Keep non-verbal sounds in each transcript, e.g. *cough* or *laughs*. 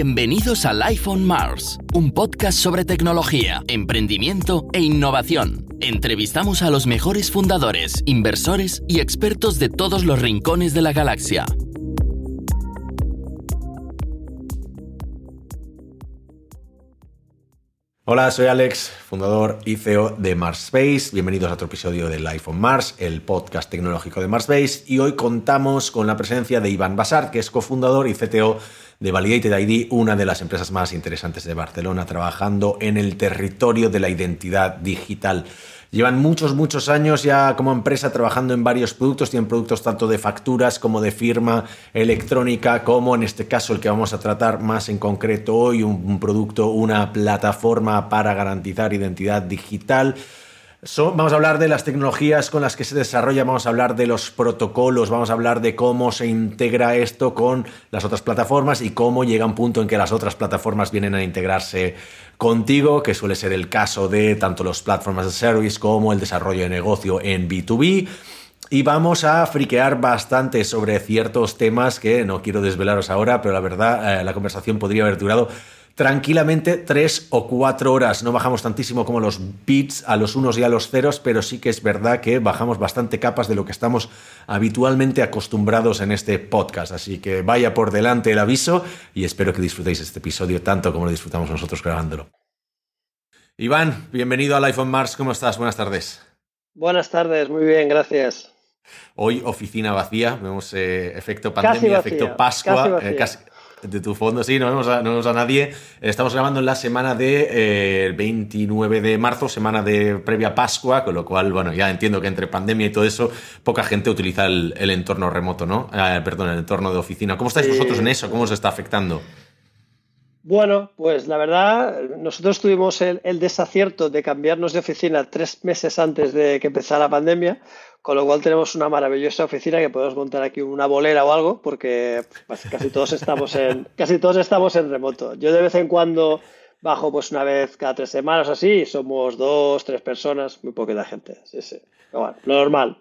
Bienvenidos al iPhone Mars, un podcast sobre tecnología, emprendimiento e innovación. Entrevistamos a los mejores fundadores, inversores y expertos de todos los rincones de la galaxia. Hola, soy Alex, fundador y CEO de Space. Bienvenidos a otro episodio del iPhone Mars, el podcast tecnológico de Space. Y hoy contamos con la presencia de Iván Basart, que es cofundador y CTO de Validated ID, una de las empresas más interesantes de Barcelona, trabajando en el territorio de la identidad digital. Llevan muchos, muchos años ya como empresa trabajando en varios productos, tienen productos tanto de facturas como de firma electrónica, como en este caso el que vamos a tratar más en concreto hoy, un, producto, una plataforma para garantizar identidad digital vamos a hablar de las tecnologías con las que se desarrolla, vamos a hablar de los protocolos, vamos a hablar de cómo se integra esto con las otras plataformas y cómo llega un punto en que las otras plataformas vienen a integrarse contigo, que suele ser el caso de tanto los platformas de service como el desarrollo de negocio en B2B. Y vamos a friquear bastante sobre ciertos temas que no quiero desvelaros ahora, pero la verdad eh, la conversación podría haber durado tranquilamente tres o cuatro horas. No bajamos tantísimo como los bits a los unos y a los ceros, pero sí que es verdad que bajamos bastante capas de lo que estamos habitualmente acostumbrados en este podcast. Así que vaya por delante el aviso y espero que disfrutéis este episodio tanto como lo disfrutamos nosotros grabándolo. Iván, bienvenido al iPhone Mars. ¿Cómo estás? Buenas tardes. Buenas tardes, muy bien, gracias. Hoy oficina vacía, vemos eh, efecto pandemia, efecto Pascua, casi, de tu fondo, sí, no vemos a, no a nadie. Estamos grabando en la semana de 29 eh, de marzo, semana de previa Pascua, con lo cual, bueno, ya entiendo que entre pandemia y todo eso, poca gente utiliza el, entorno remoto, ¿no? Eh, perdón, el entorno de oficina. ¿Cómo estáis vosotros en eso? ¿Cómo os está afectando? Bueno, pues la verdad, nosotros tuvimos el, desacierto de cambiarnos de oficina tres meses antes de que empezara la pandemia, con lo cual tenemos una maravillosa oficina que podemos montar aquí una bolera o algo, porque pues, casi todos estamos en *laughs* casi todos estamos en remoto. Yo de vez en cuando bajo pues una vez cada tres semanas así, somos dos, tres personas, muy poquita gente. Sí, sí. bueno, lo normal.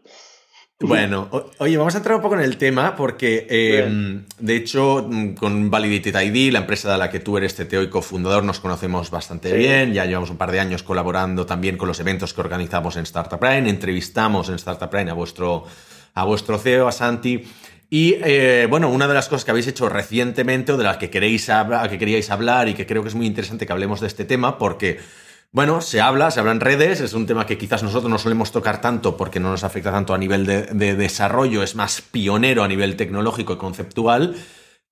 Bueno, oye, vamos a entrar un poco en el tema porque, em, de hecho, mm, con Validated ID, la empresa de la que tú eres CTO y cofundador, nos conocemos bastante bien. Ya llevamos un par de años colaborando también con los eventos que organizamos en Startup Brain. Entrevistamos en Startup Brain a vuestro, a vuestro CEO, a Santi. Y eh, bueno, una de las cosas que habéis hecho recientemente o de las que, queréis que queríais hablar y que creo que es muy interesante que hablemos de este tema porque bueno, se habla, se habla en redes, es un tema que quizás nosotros no solemos tocar tanto porque no nos afecta tanto a nivel de, desarrollo, es más pionero a nivel tecnológico y conceptual,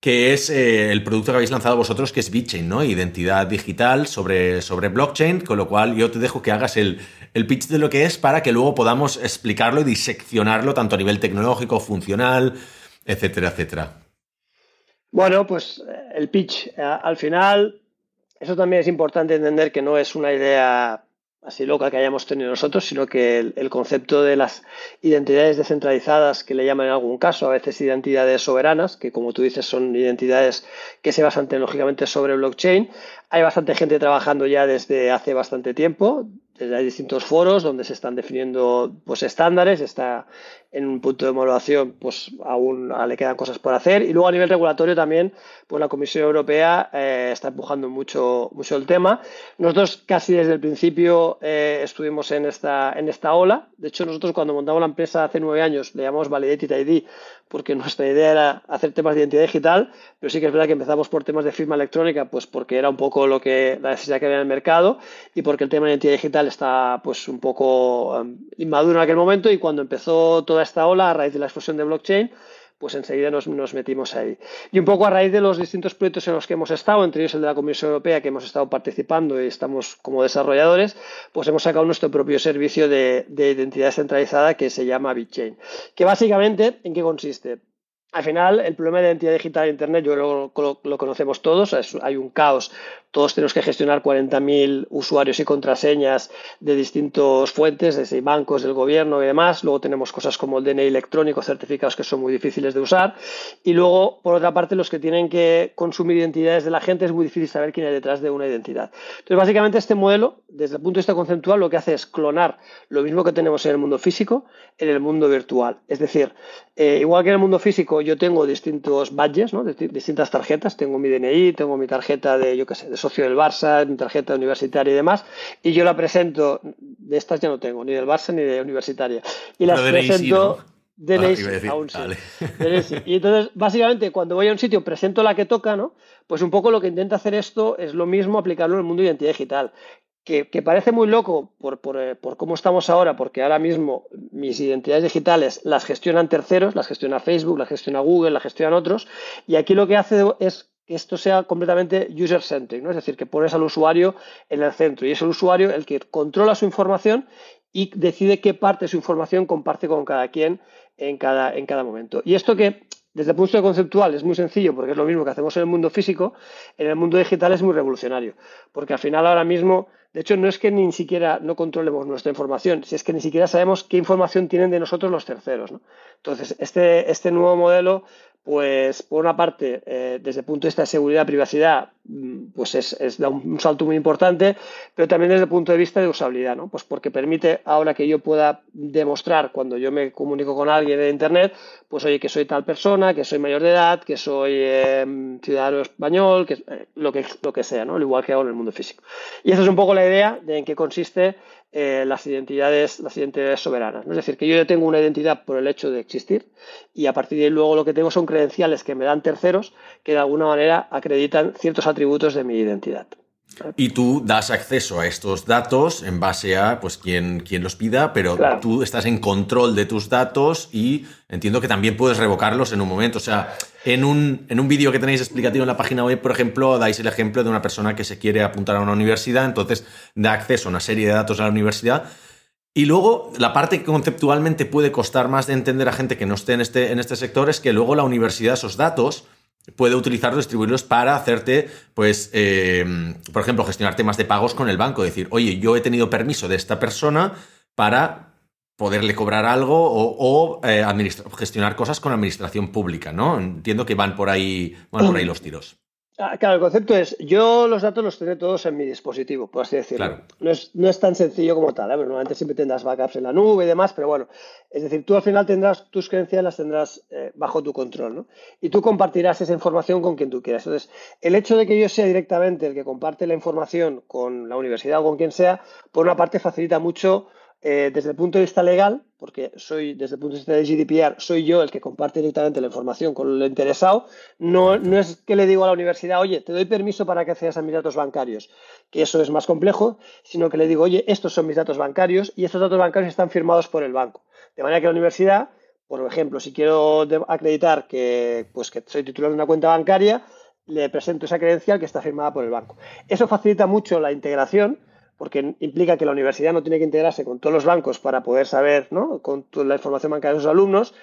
que es eh, el producto que habéis lanzado vosotros, que es BitChain, ¿no? Identidad digital sobre, sobre blockchain, con lo cual yo te dejo que hagas el, el pitch de lo que es para que luego podamos explicarlo y diseccionarlo tanto a nivel tecnológico, funcional, etcétera, etcétera. Bueno, pues eh, el pitch, eh, al final eso también es importante entender que no es una idea así loca que hayamos tenido nosotros, sino que el, concepto de las identidades descentralizadas, que le llaman en algún caso, a veces identidades soberanas, que como tú dices son identidades que se basan tecnológicamente sobre blockchain, hay bastante gente trabajando ya desde hace bastante tiempo, desde hay distintos foros donde se están definiendo pues, estándares, está en un punto de homologación, pues aún le quedan cosas por hacer. Y luego a nivel regulatorio también, pues la Comisión Europea eh, está empujando mucho, mucho el tema. Nosotros casi desde el principio eh, estuvimos en esta, en esta ola. De hecho, nosotros cuando montamos la empresa hace nueve años le llamamos Validated ID porque nuestra idea era hacer temas de identidad digital, pero sí que es verdad que empezamos por temas de firma electrónica, pues porque era un poco lo que la necesidad que había en el mercado y porque el tema de identidad digital está pues un poco um, inmaduro en aquel momento y cuando empezó toda esta ola a raíz de la explosión de blockchain, pues enseguida nos, metimos ahí. Y un poco a raíz de los distintos proyectos en los que hemos estado, entre ellos el de la Comisión Europea, que hemos estado participando y estamos como desarrolladores, pues hemos sacado nuestro propio servicio de, de identidad centralizada que se llama BitChain. Que básicamente, ¿en qué consiste? Al final, el problema de identidad digital en Internet, yo lo, lo, conocemos todos, hay un caos todos tenemos que gestionar 40.000 usuarios y contraseñas de distintas fuentes, desde bancos, del gobierno y demás. Luego tenemos cosas como el DNI electrónico, certificados que son muy difíciles de usar. Y luego, por otra parte, los que tienen que consumir identidades de la gente es muy difícil saber quién hay detrás de una identidad. Entonces, básicamente, este modelo, desde el punto de vista conceptual, lo que hace es clonar lo mismo que tenemos en el mundo físico en el mundo virtual. Es decir, eh, igual que en el mundo físico yo tengo distintos badges, ¿no? distintas tarjetas. Tengo mi DNI, tengo mi tarjeta de, yo qué sé, de socio del Barça, mi tarjeta universitaria y demás. Y yo la presento, de estas ya no tengo, ni del Barça ni de universitaria. Y las presento. DNI, aún sí. Y entonces, básicamente, cuando voy a un sitio, presento la que toca, ¿no? Pues un poco lo que intenta hacer esto es lo mismo aplicarlo en el mundo de identidad digital que, parece muy loco eh, por, cómo estamos ahora, porque ahora mismo mis identidades digitales las gestionan terceros, las gestiona Facebook, las gestiona Google, las gestionan otros, y aquí lo que hace es que esto sea completamente user-centric, ¿no? es decir, que pones al usuario en el centro y es el usuario el que controla su información y decide qué parte de su información comparte con cada quien en cada, en cada momento. Y esto que desde el punto de conceptual es muy sencillo porque es lo mismo que hacemos en el mundo físico, en el mundo digital es muy revolucionario, porque al final ahora mismo, de hecho no es que ni siquiera no controlemos nuestra información, si es que ni siquiera sabemos qué información tienen de nosotros los terceros. Entonces, este, este nuevo modelo pues por una parte, eh, desde el punto de vista de seguridad privacidad, mm, pues es, es da un, salto muy importante, pero también desde el punto de vista de usabilidad, ¿no? Pues porque permite ahora que yo pueda demostrar cuando yo me comunico con alguien en Internet, pues oye, que soy tal persona, que soy mayor de edad, que soy em, ciudadano español, que eh, lo, que lo que sea, ¿no? Al igual que hago en el mundo físico. Y esa es un poco la idea de en qué consiste eh, las, identidades, las identidades soberanas. Es decir, que yo tengo una identidad por el hecho de existir y a partir de ahí luego lo que tengo son credenciales que me dan terceros que de alguna manera acreditan ciertos atributos de mi identidad. Y tú das acceso a estos datos en base a pues quien, quien los pida, pero tú estás en control de tus datos y entiendo que también puedes revocarlos en un momento. O sea, en un, en un vídeo que tenéis explicativo en la página web, por ejemplo, dais el ejemplo de una persona que se quiere apuntar a una universidad, entonces da acceso a una serie de datos a la universidad. Y luego, la parte que conceptualmente puede costar más de entender a gente que no esté en este, en este sector es que luego la universidad esos datos puede utilizarlos, distribuirlos para hacerte, pues, em, por ejemplo, gestionar temas de pagos con el banco. Decir, oye, yo he tenido permiso de esta persona para poderle cobrar algo o, eh, gestionar cosas con administración pública, ¿no? Entiendo que van por ahí, van por ahí los tiros. Ah, claro, el concepto es, yo los datos los tendré todos en mi dispositivo, por así decirlo. No, es, no, es, tan sencillo como tal, ¿eh? normalmente siempre tendrás backups en la nube y demás, pero bueno, es decir, tú al final tendrás tus credenciales, las tendrás eh, bajo tu control, ¿no? Y tú compartirás esa información con quien tú quieras. Entonces, el hecho de que yo sea directamente el que comparte la información con la universidad o con quien sea, por una parte facilita mucho eh, desde el punto de vista legal, porque soy, desde el punto de vista de GDPR, soy yo el que comparte directamente la información con el interesado, no, no es que le digo a la universidad, oye, te doy permiso para que accedas a mis datos bancarios, que eso es más complejo, sino que le digo, oye, estos son mis datos bancarios y estos datos bancarios están firmados por el banco. De manera que la universidad, por ejemplo, si quiero acreditar que, pues, que soy titular de una cuenta bancaria, le presento esa credencial que está firmada por el banco. Eso facilita mucho la integración porque implica que la universidad no tiene que integrarse con todos los bancos para poder saber ¿no? con toda la información bancaria de sus alumnos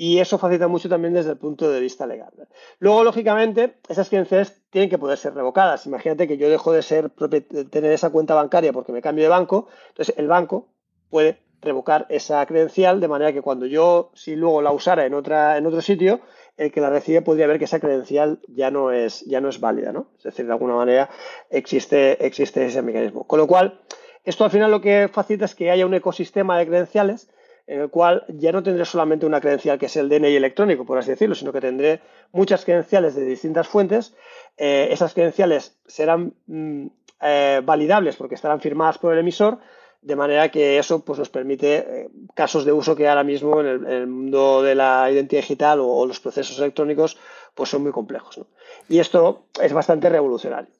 y eso facilita mucho también desde el punto de vista legal. Luego, lógicamente, esas credenciales tienen que poder ser revocadas. Imagínate que yo dejo de ser tener esa cuenta bancaria porque me cambio de banco, entonces el banco puede revocar esa credencial de manera que cuando yo, si luego la usara en, otra, en otro sitio, el que la recibe podría ver que esa credencial ya no es, ya no es válida, ¿no? Es decir, de alguna manera existe, existe ese mecanismo. Con lo cual, esto al final lo que facilita es que haya un ecosistema de credenciales en el cual ya no tendré solamente una credencial que es el DNI electrónico, por así decirlo, sino que tendré muchas credenciales de distintas fuentes. Eh, esas credenciales serán mm, eh, validables porque estarán firmadas por el emisor, de manera que eso pues, nos permite eh, casos de uso que ahora mismo en el, mundo de la identidad digital o, los procesos electrónicos pues son muy complejos. Y esto es bastante revolucionario.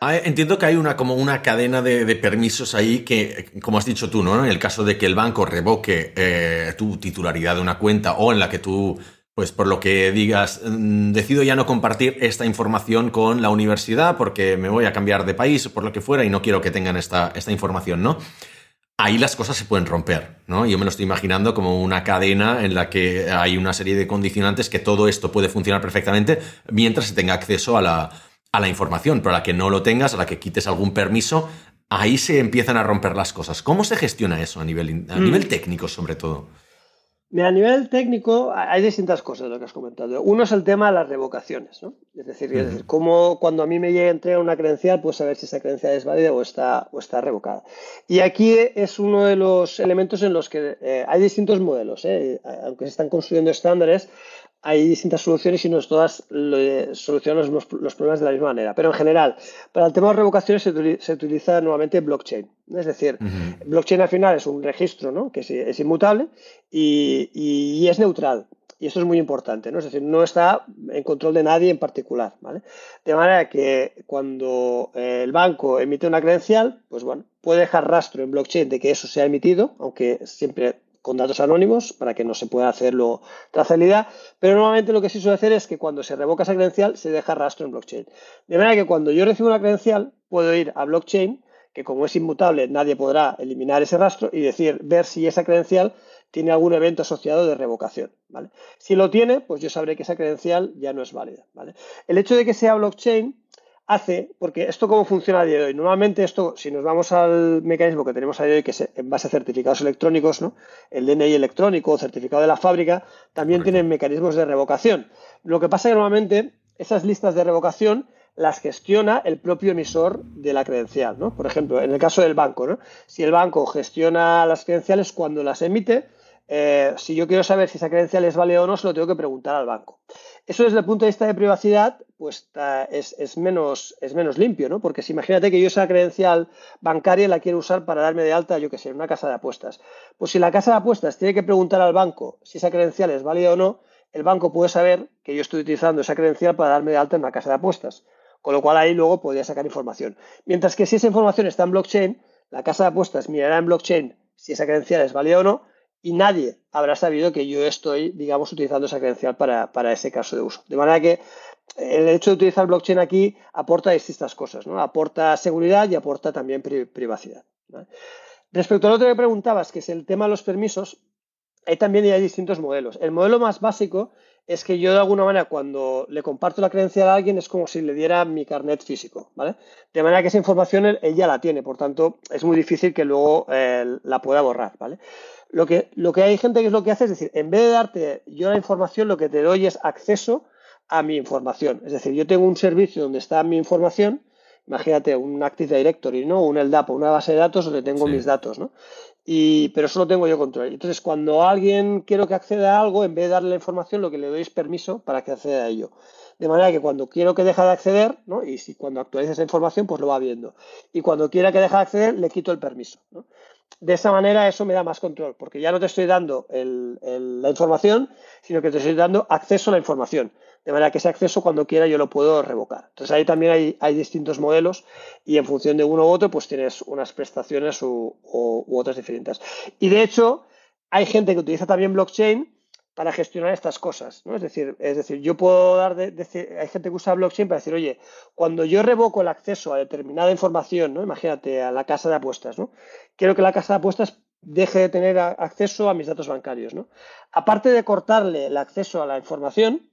Entiendo que hay una como una cadena de, permisos ahí que, como has dicho tú, ¿no? En el caso de que el banco revoque eh, tu titularidad de una cuenta o en la que tú, pues por lo que digas, mm, decido ya no compartir esta información con la universidad porque me voy a cambiar de país o por lo que fuera y no quiero que tengan esta, esta información, ¿no? Ahí las cosas se pueden romper, ¿no? Yo me lo estoy imaginando como una cadena en la que hay una serie de condicionantes que todo esto puede funcionar perfectamente mientras se tenga acceso a la, a la información, pero a la que no lo tengas, a la que quites algún permiso, ahí se empiezan a romper las cosas. ¿Cómo se gestiona eso a nivel, a mm. nivel técnico sobre todo? A nivel técnico hay distintas cosas de lo que has comentado. Uno es el tema de las revocaciones, ¿no? Es decir, cómo cuando a mí me llega a entregar una credencial, pues saber si esa credencial es válida o está, o está revocada. Y aquí es uno de los elementos en los que eh, hay distintos modelos, ¿eh? aunque se están construyendo estándares, hay distintas soluciones y no todas solucionan los, problemas de la misma manera. Pero en general, para el tema de revocaciones se, utiliza nuevamente blockchain. Es decir, blockchain al final es un registro ¿no? que es, inmutable y, es neutral. Y esto es muy importante, ¿no? Es decir, no está en control de nadie en particular, ¿vale? De manera que cuando el banco emite una credencial, pues bueno, puede dejar rastro en blockchain de que eso se ha emitido, aunque siempre con datos anónimos para que no se pueda hacerlo trazabilidad, pero normalmente lo que sí suele hacer es que cuando se revoca esa credencial se deja rastro en blockchain. De manera que cuando yo recibo una credencial puedo ir a blockchain, que como es inmutable nadie podrá eliminar ese rastro y decir, ver si esa credencial tiene algún evento asociado de revocación. ¿vale? Si lo tiene, pues yo sabré que esa credencial ya no es válida. ¿vale? El hecho de que sea blockchain hace, porque esto cómo funciona a día de hoy. Normalmente esto, si nos vamos al mecanismo que tenemos a día de hoy, que es en base a certificados electrónicos, ¿no? el DNI electrónico o certificado de la fábrica, también tienen mecanismos de revocación. Lo que pasa es que normalmente esas listas de revocación las gestiona el propio emisor de la credencial. ¿no? Por ejemplo, en el caso del banco, ¿no? si el banco gestiona las credenciales cuando las emite, eh, si yo quiero saber si esa credencial es válida o no, se lo tengo que preguntar al banco. Eso desde el punto de vista de privacidad, pues es, menos, es menos limpio, ¿no? Porque si imagínate que yo esa credencial bancaria la quiero usar para darme de alta, yo qué sé, en una casa de apuestas. Pues si la casa de apuestas tiene que preguntar al banco si esa credencial es válida o no, el banco puede saber que yo estoy utilizando esa credencial para darme de alta en una casa de apuestas. Con lo cual ahí luego podría sacar información. Mientras que si esa información está en blockchain, la casa de apuestas mirará en blockchain si esa credencial es válida o no y nadie habrá sabido que yo estoy, digamos, utilizando esa credencial para, ese caso de uso. De manera que el hecho de utilizar blockchain aquí aporta distintas cosas, ¿no? Aporta seguridad y aporta también privacidad. Respecto al otro que preguntabas, que es el tema de los permisos, ahí también hay distintos modelos. El modelo más básico es que yo de alguna manera cuando le comparto la credencial a alguien es como si le diera mi carnet físico, ¿vale? De manera que esa información él, ya la tiene, por tanto es muy difícil que luego eh, la pueda borrar, ¿vale? Lo que, lo que hay gente que es lo que hace es decir, en vez de darte yo la información, lo que te doy es acceso a mi información. Es decir, yo tengo un servicio donde está mi información, imagínate un Active Directory, ¿no? Un LDAP, una base de datos donde tengo mis datos, ¿no? Y, pero solo tengo yo control. Entonces, cuando alguien quiero que acceda a algo, en vez de darle la información, lo que le doy es permiso para que acceda a ello. De manera que cuando quiero que deje de acceder, y si cuando actualice esa información, pues lo va viendo. Y cuando quiera que deje de acceder, le quito el permiso. de esa manera eso me da más control, porque ya no te estoy dando la información, sino que te estoy dando acceso a la información. De manera que ese acceso cuando quiera yo lo puedo revocar. Entonces ahí también hay, distintos modelos y en función de uno u otro pues tienes unas prestaciones u otras diferentes. Y de hecho hay gente que utiliza también blockchain para gestionar estas cosas, ¿no? Es decir, es decir, yo puedo dar, de, hay gente que usa blockchain para decir, oye, cuando yo revoco el acceso a determinada información, ¿no? Imagínate, a la casa de apuestas, ¿no? Quiero que la casa de apuestas deje de tener acceso a mis datos bancarios, ¿no? Aparte de cortarle el acceso a la información,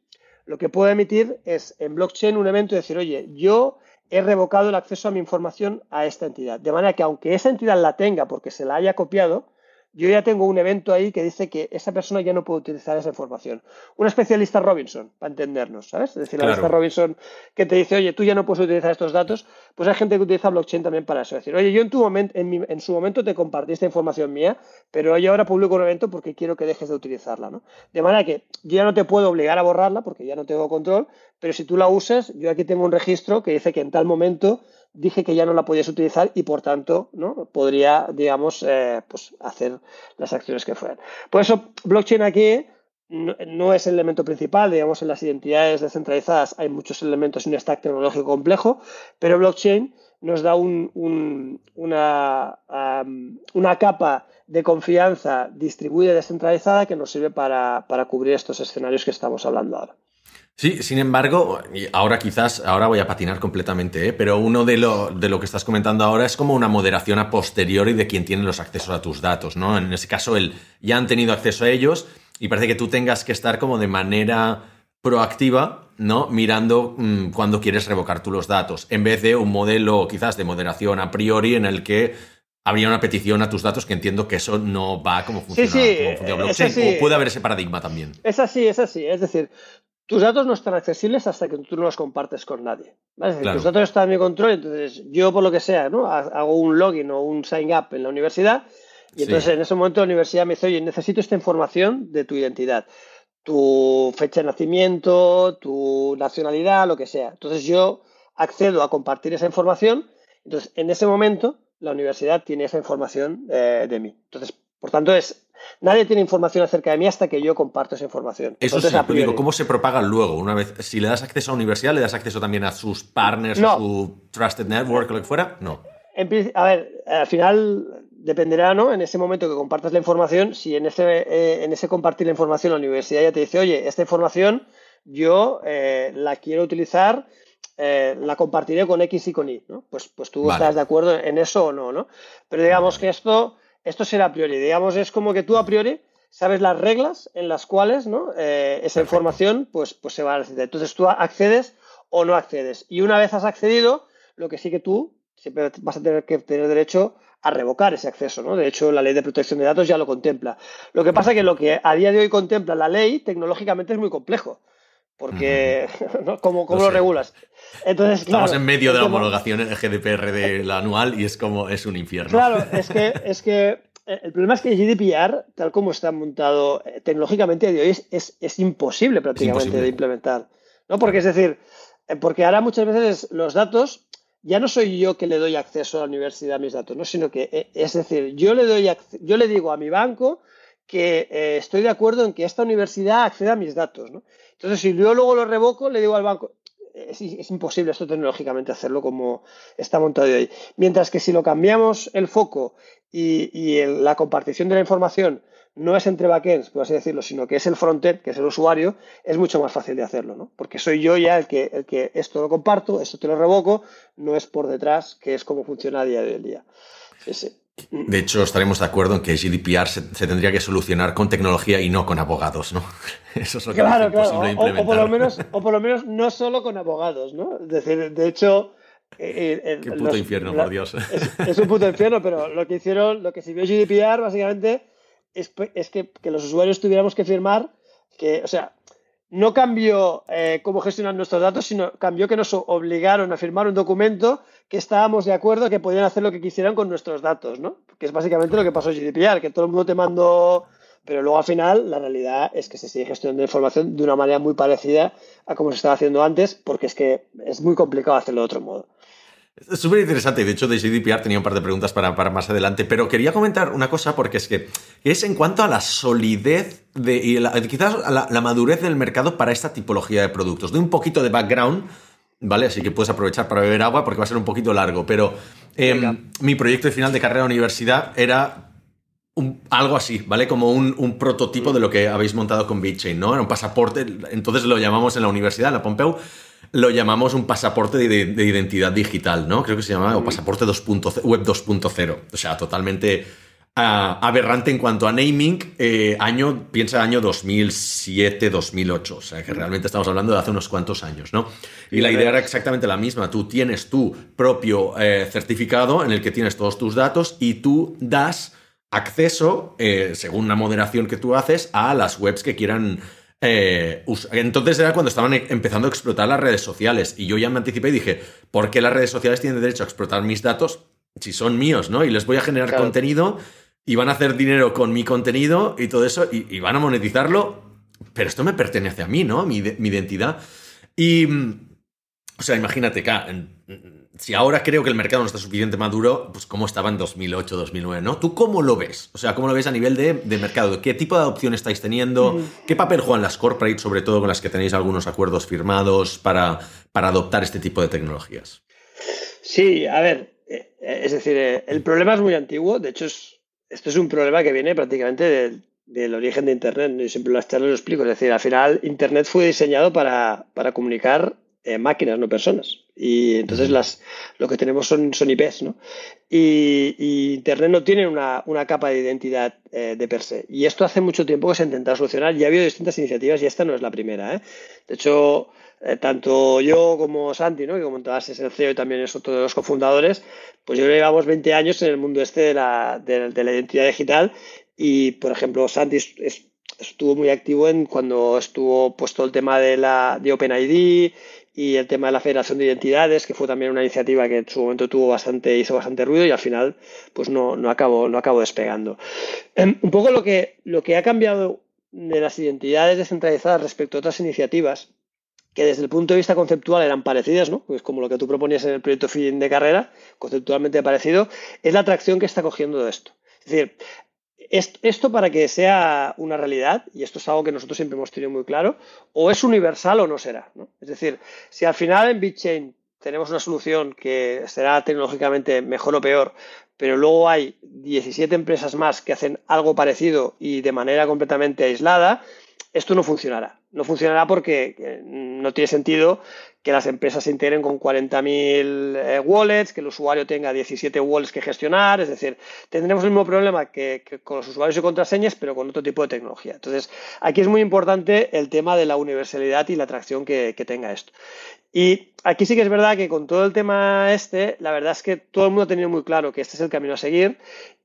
lo que puedo emitir es en blockchain un evento y decir, oye, yo he revocado el acceso a mi información a esta entidad. De manera que aunque esa entidad la tenga porque se la haya copiado, yo ya tengo un evento ahí que dice que esa persona ya no puede utilizar esa información. Un especialista Robinson, para entendernos, ¿sabes? Es decir, la lista Robinson que te dice, oye, tú ya no puedes utilizar estos datos, pues hay gente que utiliza blockchain también para eso. Es decir, oye, yo en, tu momento, en, su momento te compartí esta información mía, pero yo ahora publico un evento porque quiero que dejes de utilizarla, ¿no? De manera que yo ya no te puedo obligar a borrarla porque ya no tengo control, pero si tú la usas, yo aquí tengo un registro que dice que en tal momento dije que ya no la podías utilizar y por tanto ¿no? podría, digamos, eh, pues hacer las acciones que fueran. Por eso, blockchain aquí no, es el elemento principal, digamos, en las identidades descentralizadas hay muchos elementos y un stack tecnológico complejo, pero blockchain nos da un, una, una capa de confianza distribuida y descentralizada que nos sirve para cubrir estos escenarios que estamos hablando ahora. Sí, sin embargo, ahora quizás, ahora voy a patinar completamente, ¿eh? pero uno de lo, de lo que estás comentando ahora es como una moderación a posteriori de quien tiene los accesos a tus datos, ¿no? En ese caso, él ya han tenido acceso a ellos y parece que tú tengas que estar como de manera proactiva, ¿no? Mirando mm, cuando quieres revocar tú los datos, en vez de un modelo quizás de moderación a priori en el que habría una petición a tus datos que entiendo que eso no va como funciona, sí, sí, blockchain. O puede haber ese paradigma también. Es así, es así. Es decir, tus datos no están accesibles hasta que tú no los compartes con nadie. Tus datos están en mi control, entonces yo por lo que sea, ¿no? Hago un login o un sign up en la universidad y entonces en ese momento la universidad me dice, oye, necesito esta información de tu identidad. tu fecha de nacimiento, tu nacionalidad, lo que sea. Entonces yo accedo a compartir esa información, entonces en ese momento la universidad tiene esa información eh, de mí. Entonces, por tanto, es nadie tiene información acerca de mí hasta que yo comparto esa información. Eso sí, digo, ¿cómo se propaga luego? Una vez, si le das acceso a la universidad, ¿le das acceso también a sus partners, a su Trusted Network, o lo que fuera? No. a ver, al final dependerá, ¿no? En ese momento que compartas la información, si en ese, eh, en ese compartir la información la universidad ya te dice, oye, esta información yo eh, la quiero utilizar, eh, la compartiré con X y con Y, ¿no? Pues, pues tú estás de acuerdo en eso o no, ¿no? Pero digamos que esto, esto será a priori, digamos, es como que tú a priori sabes las reglas en las cuales, ¿no? esa información, pues, pues se va a necesitar. Entonces tú accedes o no accedes. Y una vez has accedido, lo que sí que tú siempre vas a tener que tener derecho a revocar ese acceso, ¿no? De hecho, la ley de protección de datos ya lo contempla. Lo que pasa es que lo que a día de hoy contempla la ley tecnológicamente es muy complejo. Porque, *laughs* ¿cómo, lo, regulas? Entonces, Estamos en medio de la homologación en el GDPR de la anual y es como, es un infierno. Claro, es que, *laughs* es que eh, el problema es que el GDPR, tal como está montado eh, tecnológicamente de hoy, es, es, imposible prácticamente de implementar. ¿no? Porque es decir, eh, porque ahora muchas veces los datos ya no soy yo que le doy acceso a la universidad a mis datos, ¿no? sino que, eh, es decir, yo le, doy, yo le digo a mi banco que eh, estoy de acuerdo en que esta universidad acceda a mis datos. ¿no? Entonces, si yo luego lo revoco, le digo al banco, es, imposible esto tecnológicamente hacerlo como está montado hoy. Mientras que si lo cambiamos el foco y, la compartición de la información no es entre backends, por así decirlo, sino que es el frontend, que es el usuario, es mucho más fácil de hacerlo, ¿no? Porque soy yo ya el que, el que esto lo comparto, esto te lo revoco, no es por detrás, que es como funciona a día de día. De hecho, estaremos de acuerdo en que GDPR se, tendría que solucionar con tecnología y no con abogados, ¿no? *laughs* Eso es lo que claro, claro. O, por lo menos, o por lo menos no solo con abogados, ¿no? Es decir, de hecho, eh, eh, Qué puto infierno, por Dios. *laughs* Es, un puto infierno, pero lo que hicieron, lo que sirvió GDPR básicamente es, que, los usuarios tuviéramos que firmar que, o sea, no cambió eh, cómo gestionar nuestros datos, sino cambió que nos obligaron a firmar un documento que estábamos de acuerdo que podían hacer lo que quisieran con nuestros datos, ¿no? Que es básicamente lo que pasó en GDPR, que todo el mundo te mandó, pero luego al final la realidad es que se sigue gestionando la información de una manera muy parecida a como se estaba haciendo antes, porque es que es muy complicado hacerlo de otro modo. Es súper interesante. De hecho, de GDPR tenía un par de preguntas para, más adelante, pero quería comentar una cosa porque es que es en cuanto a la solidez de, y quizás a la, madurez del mercado para esta tipología de productos. Doy un poquito de background, ¿vale? Así que puedes aprovechar para beber agua porque va a ser un poquito largo, pero em, mi proyecto de final de carrera de universidad era algo así, ¿vale? Como un, prototipo de lo que habéis montado con BitChain, ¿no? Era un pasaporte, entonces lo llamamos en la universidad, en la Pompeu, lo llamamos un pasaporte de, identidad digital, ¿no? Creo que se llama, o pasaporte 2.0, web 2.0. O sea, totalmente aberrante en cuanto a naming. Eh, año, piensa año 2007, 2008. O sea, que realmente estamos hablando de hace unos cuantos años, ¿no? Y la idea era exactamente la misma. Tú tienes tu propio eh, certificado en el que tienes todos tus datos y tú das acceso, eh, según la moderación que tú haces, a las webs que quieran eh, entonces era cuando estaban e-, empezando a explotar las redes sociales y yo ya me anticipé y dije, ¿por qué las redes sociales tienen derecho a explotar mis datos si son míos, ¿no? Y les voy a generar contenido y van a hacer dinero con mi contenido y todo eso y, van a monetizarlo, pero esto me pertenece a mí, ¿no? Mi, mi identidad. Y, o sea, imagínate, si ahora creo que el mercado no está suficientemente maduro, pues cómo estaba en 2008, 2009, ¿no? ¿Tú cómo lo ves? O sea, ¿cómo lo ves a nivel de, mercado? ¿Qué tipo de adopción estáis teniendo? Mm. ¿Qué papel juegan las corporates, sobre todo con las que tenéis algunos acuerdos firmados para, para adoptar este tipo de tecnologías? Sí, a ver, es decir, eh, el problema es muy antiguo, de hecho, esto es un problema que viene prácticamente del, origen de Internet, yo siempre las charlas lo explico, es decir, al final Internet fue diseñado para, para comunicar eh, máquinas, no personas. Y entonces las, lo que tenemos son, son IPs, ¿no? Y, Internet no tiene una, capa de identidad eh, de per se. Y esto hace mucho tiempo que se ha intentado solucionar. Ya ha habido distintas iniciativas y esta no es la primera. ¿eh? De hecho, tanto yo como Santi, ¿no? que como es el CEO y también es otro de los cofundadores, pues yo llevamos 20 años en el mundo este de la, de, la identidad digital. Y, por ejemplo, Santi estuvo muy activo en cuando estuvo puesto el tema de la de OpenID y el tema de la Federación de Identidades, que fue también una iniciativa que en su momento tuvo bastante, hizo bastante ruido y al final pues no, no, acabó, no acabó despegando. Em, un poco lo que, lo que ha cambiado de las identidades descentralizadas respecto a otras iniciativas que desde el punto de vista conceptual eran parecidas, ¿no? Pues como lo que tú proponías en el proyecto fin de carrera, conceptualmente parecido, es la atracción que está cogiendo de esto. Es decir, esto para que sea una realidad, y esto es algo que nosotros siempre hemos tenido muy claro, o es universal o no será. Es decir, si al final en BitChain tenemos una solución que será tecnológicamente mejor o peor, pero luego hay 17 empresas más que hacen algo parecido y de manera completamente aislada, esto no funcionará. No funcionará porque eh, no tiene sentido que las empresas se integren con 40.000 eh, wallets, que el usuario tenga 17 wallets que gestionar, es decir, tendremos el mismo problema que, con los usuarios y contraseñas, pero con otro tipo de tecnología. Entonces, aquí es muy importante el tema de la universalidad y la atracción que tenga esto. Y aquí sí que es verdad que con todo el tema este, la verdad es que todo el mundo ha tenido muy claro que este es el camino a seguir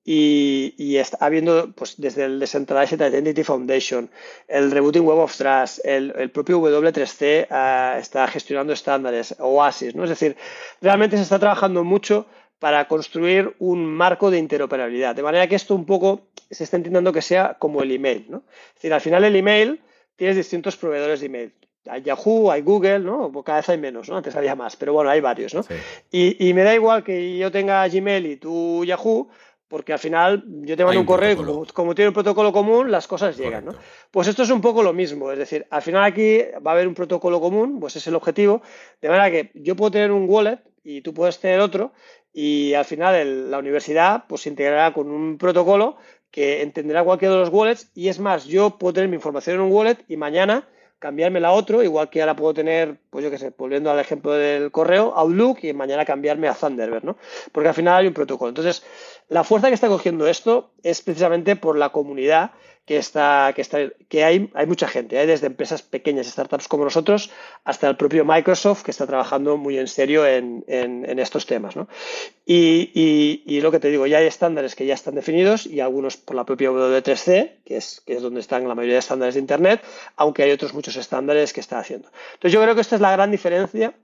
y, está habiendo, pues desde el Decentralized Identity Foundation, el Rebooting Web of Trust, el, propio W3C ah, está gestionando estándares, Oasis, ¿no? Es decir, realmente se está trabajando mucho para construir un marco de interoperabilidad, de manera que esto un poco se está intentando que sea como el email, ¿no? Es decir, al final el email tienes distintos proveedores de email hay Yahoo, hay Google, ¿no? Cada vez hay menos, ¿no? Antes había más, pero bueno, hay varios, ¿no? Y, me da igual que yo tenga Gmail y tú Yahoo, porque al final yo te mando un, correo y como, tiene un protocolo común, las cosas llegan, ¿no? Pues esto es un poco lo mismo, es decir, al final aquí va a haber un protocolo común, pues es el objetivo, de manera que yo puedo tener un wallet y tú puedes tener otro, y al final la universidad pues se integrará con un protocolo que entenderá cualquiera de los wallets, y es más, yo puedo tener mi información en un wallet y mañana cambiármela a otro, igual que ahora puedo tener, pues yo qué sé, volviendo al ejemplo del correo, Outlook y mañana cambiarme a Thunderbird, ¿no? Porque al final hay un protocolo. Entonces, la fuerza que está cogiendo esto es precisamente por la comunidad que está, que está, que hay, hay mucha gente, hay desde empresas pequeñas, startups como nosotros, hasta el propio Microsoft que está trabajando muy en serio en, estos temas. ¿no? Y, y, lo que te digo, ya hay estándares que ya están definidos y algunos por la propia W3C, que es, que es donde están la mayoría de estándares de Internet, aunque hay otros muchos estándares que está haciendo. Entonces yo creo que esta es la gran diferencia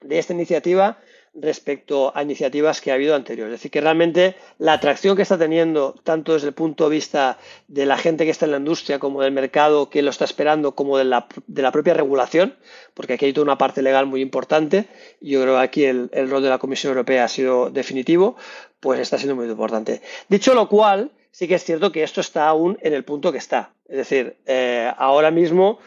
de esta iniciativa respecto a iniciativas que ha habido anteriores. Es decir, que realmente la atracción que está teniendo, tanto desde el punto de vista de la gente que está en la industria, como del mercado que lo está esperando, como de la, propia regulación, porque aquí hay toda una parte legal muy importante, yo creo que aquí el, rol de la Comisión Europea ha sido definitivo, pues está siendo muy importante. Dicho lo cual, sí que es cierto que esto está aún en el punto que está. Es decir, eh, ahora mismo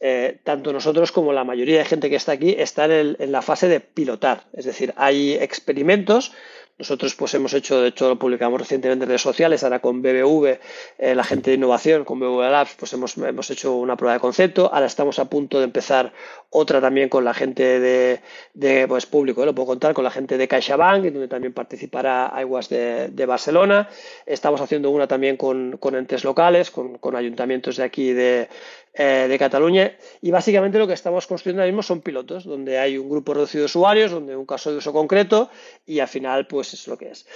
eh, tanto nosotros como la mayoría de gente que está aquí están en, la fase de pilotar. Es decir, hay experimentos. Nosotros pues hemos hecho, de hecho lo publicamos recientemente en redes sociales, ahora con BBV, eh, la gente de innovación, con BBV Labs, pues hemos, hemos hecho una prueba de concepto. Ahora estamos a punto de empezar otra también con la gente de, pues público, ¿eh? lo puedo contar, con la gente de CaixaBank, donde también participará iWAS de, de Barcelona. Estamos haciendo una también con, entes locales, con, con ayuntamientos de aquí de, eh, de Cataluña y básicamente lo que estamos construyendo ahora mismo son pilotos donde hay un grupo reducido de usuarios, donde un caso de uso concreto y al final pues es lo que es.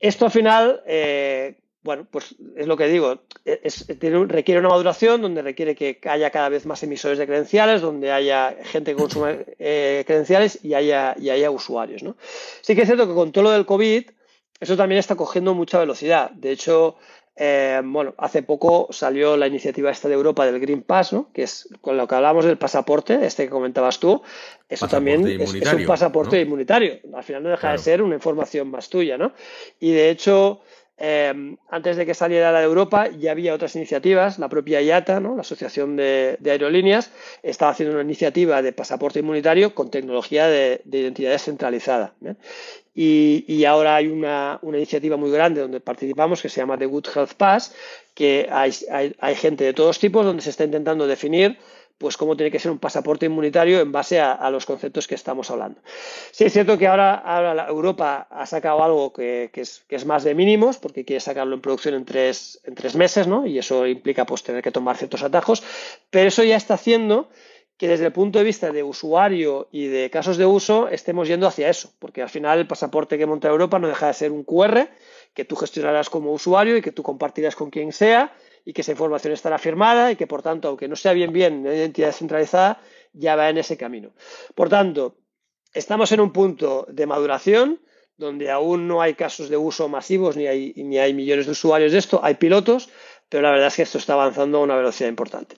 Esto al final, eh, bueno, pues es lo que digo, requiere una maduración donde requiere que haya cada vez más emisores de credenciales, donde haya gente que consume eh, credenciales y haya, y haya usuarios. ¿no? Sí que es cierto que con todo lo del COVID, eso también está cogiendo mucha velocidad. De hecho, eh, bueno, hace poco salió la iniciativa esta de Europa del Green Pass, ¿no? que es con lo que hablábamos del pasaporte, este que comentabas tú, eso también es, un pasaporte inmunitario. Al final no deja de ser una información más tuya, ¿no? Y de hecho, Em, antes de que saliera la de Europa ya había otras iniciativas, la propia IATA, la Asociación de, Aerolíneas, estaba haciendo una iniciativa de pasaporte inmunitario con tecnología de, identidad descentralizada. Y, ahora hay una, iniciativa muy grande donde participamos que se llama The Good Health Pass, que hay gente de todos tipos donde se está intentando definir pues cómo tiene que ser un pasaporte inmunitario en base a, los conceptos que estamos hablando. Sí, es cierto que ahora, Europa ha sacado algo que, es, más de mínimos, porque quiere sacarlo en producción en tres, meses, ¿no? Y eso implica pues, tener que tomar ciertos atajos, pero eso ya está haciendo que desde el punto de vista de usuario y de casos de uso estemos yendo hacia eso, porque al final el pasaporte que monta Europa no deja de ser un QR que tú gestionarás como usuario y que tú compartirás con quien sea y que esa información estará firmada y que, por tanto, aunque no sea bien bien una identidad centralizada, ya va en ese camino. Por tanto, estamos en un punto de maduración donde aún no hay casos de uso masivos ni hay, ni hay millones de usuarios de esto, hay pilotos, pero la verdad es que esto está avanzando a una velocidad importante.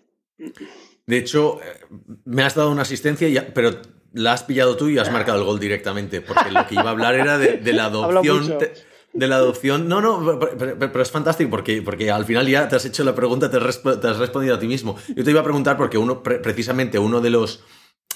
De hecho, eh, me has dado una asistencia, pero la has pillado tú y has marcado el gol directamente, porque lo que iba a hablar era de, la *laughs* adopción. De la adopción. No, no, pero, es fantástico porque, porque al final ya te has hecho la pregunta, te has, te has respondido a ti mismo. Yo te iba a preguntar porque uno, precisamente uno de los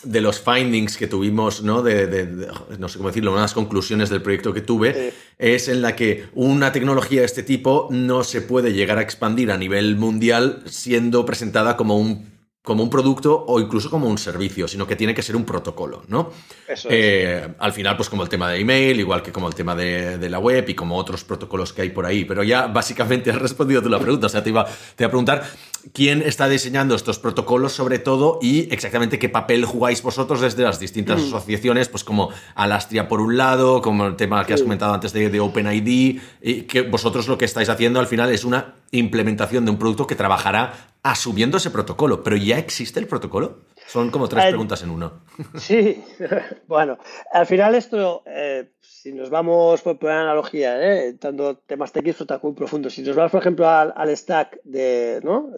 de los findings que tuvimos, ¿no? De, no sé cómo decirlo, unas conclusiones del proyecto que tuve, es en la que una tecnología de este tipo no se puede llegar a expandir a nivel mundial siendo presentada como un como un producto o incluso como un servicio, sino que tiene que ser un protocolo, ¿no? Eso eh, al final, pues como el tema de email, igual que como el tema de, la web y como otros protocolos que hay por ahí. Pero ya básicamente *laughs* has respondido tú la pregunta. O sea, te iba, te iba a preguntar quién está diseñando estos protocolos sobre todo y exactamente qué papel jugáis vosotros desde las distintas mm. asociaciones, pues como Alastria por un lado, como el tema que has comentado antes de, de OpenID, y que vosotros lo que estáis haciendo al final es una implementación de un producto que trabajará asumiendo ese protocolo. Pero ¿ya existe el protocolo? Son como tres preguntas en uno. *laughs* Sí, *laughs* bueno, al final esto, eh, si nos vamos por una analogía, eh, tanto temas técnicos muy profundos, si nos vamos, por ejemplo, al, stack de, ¿no?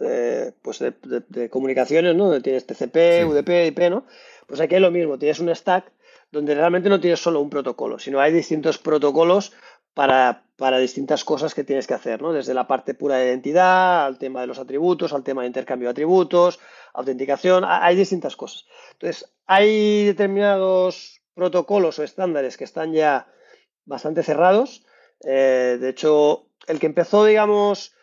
pues de, comunicaciones, ¿no? donde tienes TCP, UDP, IP, ¿no? pues aquí es lo mismo, tienes un stack donde realmente no tienes solo un protocolo, sino hay distintos protocolos para, para, distintas cosas que tienes que hacer, ¿no? Desde la parte pura de identidad, al tema de los atributos, al tema de intercambio de atributos, autenticación, hay distintas cosas. Entonces, hay determinados protocolos o estándares que están ya bastante cerrados. Eh, de hecho, el que empezó, digamos,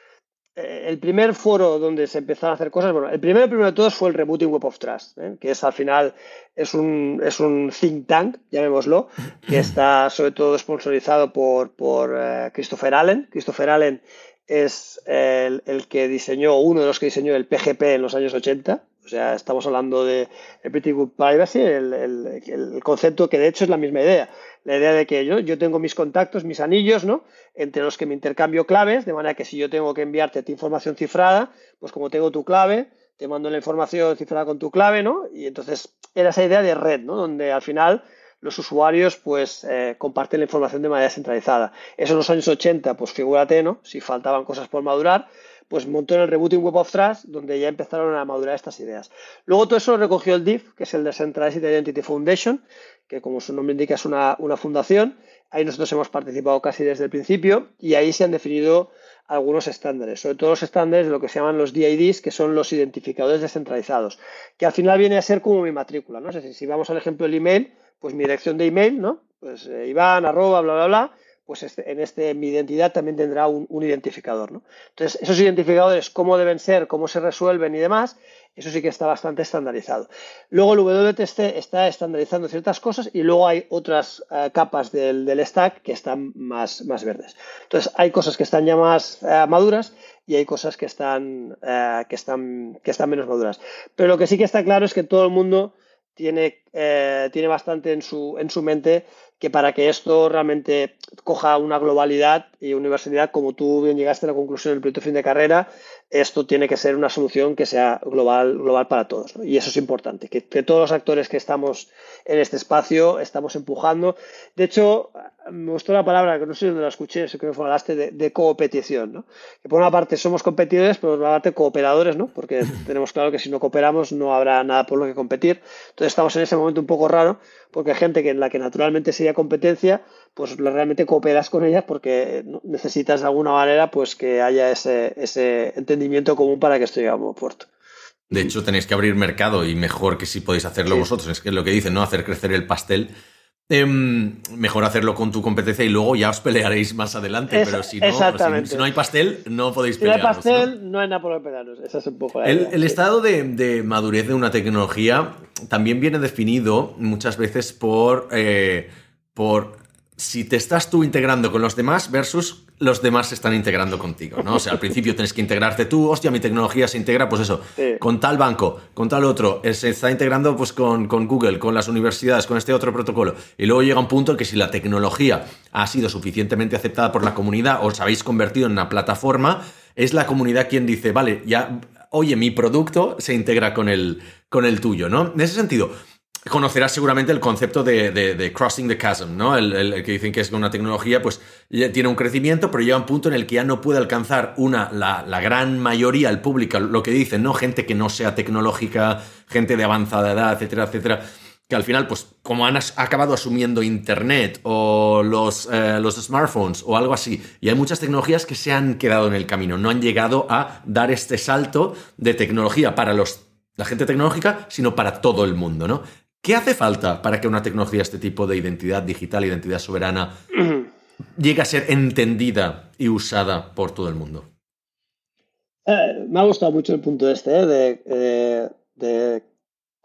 el primer foro donde se empezaron a hacer cosas, bueno, el primero, primero de todos fue el Rebooting Web of Trust, ¿eh? que es al final, es un, es un think tank, llamémoslo, que *laughs* está sobre todo sponsorizado por, por eh, Christopher Allen. Christopher Allen es el, que diseñó, uno de los que diseñó el PGP en los años 80. O sea, estamos hablando de, Pretty Good Privacy, el, el, concepto que de hecho es la misma idea la idea de que yo, yo tengo mis contactos, mis anillos, ¿no? Entre los que me intercambio claves, de manera que si yo tengo que enviarte tu información cifrada, pues como tengo tu clave, te mando la información cifrada con tu clave, ¿no? Y entonces era esa idea de red, ¿no? Donde al final los usuarios pues eh, comparten la información de manera centralizada. Eso en los años 80, pues figúrate, ¿no? Si faltaban cosas por madurar, pues montó en el Rebooting Web of Trust, donde ya empezaron a madurar estas ideas. Luego todo eso lo recogió el DIF, que es el Decentralized Identity Foundation, que como su nombre indica es una, fundación. Ahí nosotros hemos participado casi desde el principio y ahí se han definido algunos estándares, sobre todo los estándares de lo que se llaman los DIDs, que son los identificadores descentralizados, que al final viene a ser como mi matrícula, ¿no? si vamos al ejemplo del email, pues mi dirección de email, ¿no? Pues eh, Iván, arroba, bla, bla, bla, pues este, en este mi identidad también tendrá un, identificador. ¿no? Entonces, esos identificadores, cómo deben ser, cómo se resuelven y demás, eso sí que está bastante estandarizado. Luego el WTST está estandarizando ciertas cosas y luego hay otras eh, capas del, stack que están más, más verdes. Entonces, hay cosas que están ya más eh, maduras y hay cosas que están, eh, que, están, que están menos maduras. Pero lo que sí que está claro es que todo el mundo tiene, tiene bastante en su, en su mente que para que esto realmente coja una globalidad y universalidad, como tú bien llegaste a la conclusión del proyecto fin de carrera, esto tiene que ser una solución que sea global, global para todos. Y eso es importante, que, todos los actores que estamos en este espacio estamos empujando. De hecho, me gustó la palabra, que no sé dónde la escuché, eso que me hablaste de, de coopetición, ¿no? Que por una parte somos competidores, pero por otra parte cooperadores, ¿no? Porque *laughs* tenemos claro que si no cooperamos no habrá nada por lo que competir. Entonces estamos en ese momento un poco raro, porque hay gente que en la que naturalmente sería competencia, pues realmente cooperas con ellas porque necesitas de alguna manera pues que haya ese, ese entendimiento común para que esto llegue a buen puerto. De hecho, tenéis que abrir mercado y mejor que si podéis hacerlo vosotros. Es que es lo que dicen, ¿no? Hacer crecer el pastel Em, mejor hacerlo con tu competencia y luego ya os pelearéis más adelante, pero si no, si, no hay pastel, no podéis pelear. Si no hay pastel, ¿no? hay nada por pelearos. Esa es un poco el, estado de, madurez de una tecnología también viene definido muchas veces por, eh, por si te estás tú integrando con los demás versus los demás se están integrando contigo, ¿no? O sea, al principio tienes que integrarte tú, hostia, mi tecnología se integra, pues eso, con tal banco, con tal otro, eh, se está integrando pues con, con, Google, con las universidades, con este otro protocolo. Y luego llega un punto en que si la tecnología ha sido suficientemente aceptada por la comunidad, os habéis convertido en una plataforma, es la comunidad quien dice, vale, ya, oye, mi producto se integra con el, con el tuyo, ¿no? En ese sentido, conocerás seguramente el concepto de, crossing the chasm, ¿no? El, que dicen que es una tecnología, pues tiene un crecimiento, pero llega un punto en el que ya no puede alcanzar una, la, gran mayoría, el público, lo que dicen, ¿no? Gente que no sea tecnológica, gente de avanzada edad, etcétera, etcétera. Que al final, pues, como han acabado asumiendo Internet o los, eh, los smartphones o algo así, y hay muchas tecnologías que se han quedado en el camino, no han llegado a dar este salto de tecnología para los la gente tecnológica, sino para todo el mundo, ¿no? ¿Qué hace falta para que una tecnología, este tipo de identidad digital, identidad soberana, llegue a ser entendida y usada por todo el mundo? Eh, me ha gustado mucho el punto este, ¿eh? de, eh, de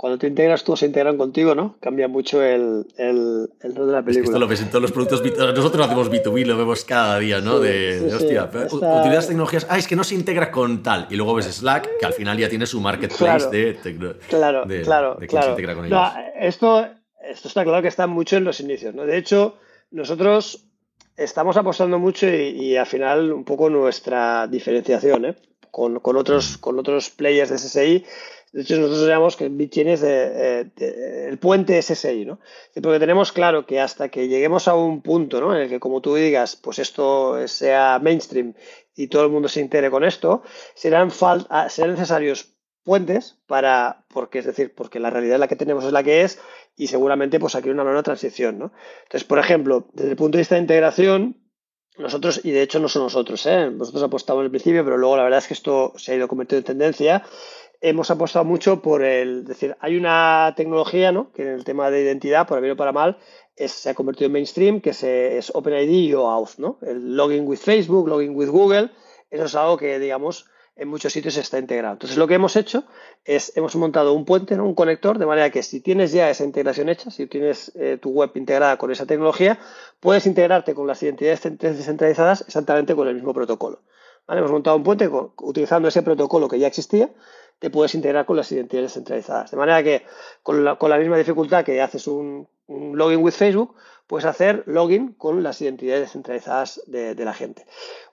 cuando te integras tú se integran contigo, ¿no? Cambia mucho el, el, el rol de la película. esto lo ves en todos los productos. Nosotros hacemos B2B, lo vemos cada día, ¿no? de, hostia, utilizas tecnologías. Ah, es que no se integra con tal. Y luego ves Slack, que al final ya tiene su marketplace de, Claro, claro, claro. Se integra con ellos. esto, esto está claro que está mucho en los inicios, ¿no? De hecho, nosotros estamos apostando mucho y, al final un poco nuestra diferenciación, ¿eh? Con, con, otros, con otros players de SSI de hecho, nosotros llamamos que BitChain es el puente SSI, ¿no? Porque tenemos claro que hasta que lleguemos a un punto, ¿no? En el que, como tú digas, pues esto sea mainstream y todo el mundo se integre con esto, serán, ah, serán necesarios puentes para, porque es decir, porque la realidad la que tenemos es la que es y seguramente pues aquí una nueva transición, ¿no? Entonces, por ejemplo, desde el punto de vista de integración, nosotros, y de hecho no son nosotros, ¿eh? nosotros apostamos el principio, pero luego la verdad es que esto se ha ido convirtiendo en tendencia hemos apostado mucho por el, decir, hay una tecnología, ¿no? Que en el tema de identidad, por bien o para mal, se ha convertido en mainstream, que es OpenID o Auth, ¿no? El login with Facebook, login with Google, eso es algo que, digamos, en muchos sitios está integrado. Entonces, lo que hemos hecho es, hemos montado un puente, ¿no? un conector, de manera que si tienes ya esa integración hecha, si tienes eh, tu web integrada con esa tecnología, puedes integrarte con las identidades descentralizadas exactamente con el mismo protocolo. Hemos montado un puente utilizando ese protocolo que ya existía te puedes integrar con las identidades centralizadas. De manera que con la, misma dificultad que haces un, login with Facebook, puedes hacer login con las identidades centralizadas de, la gente.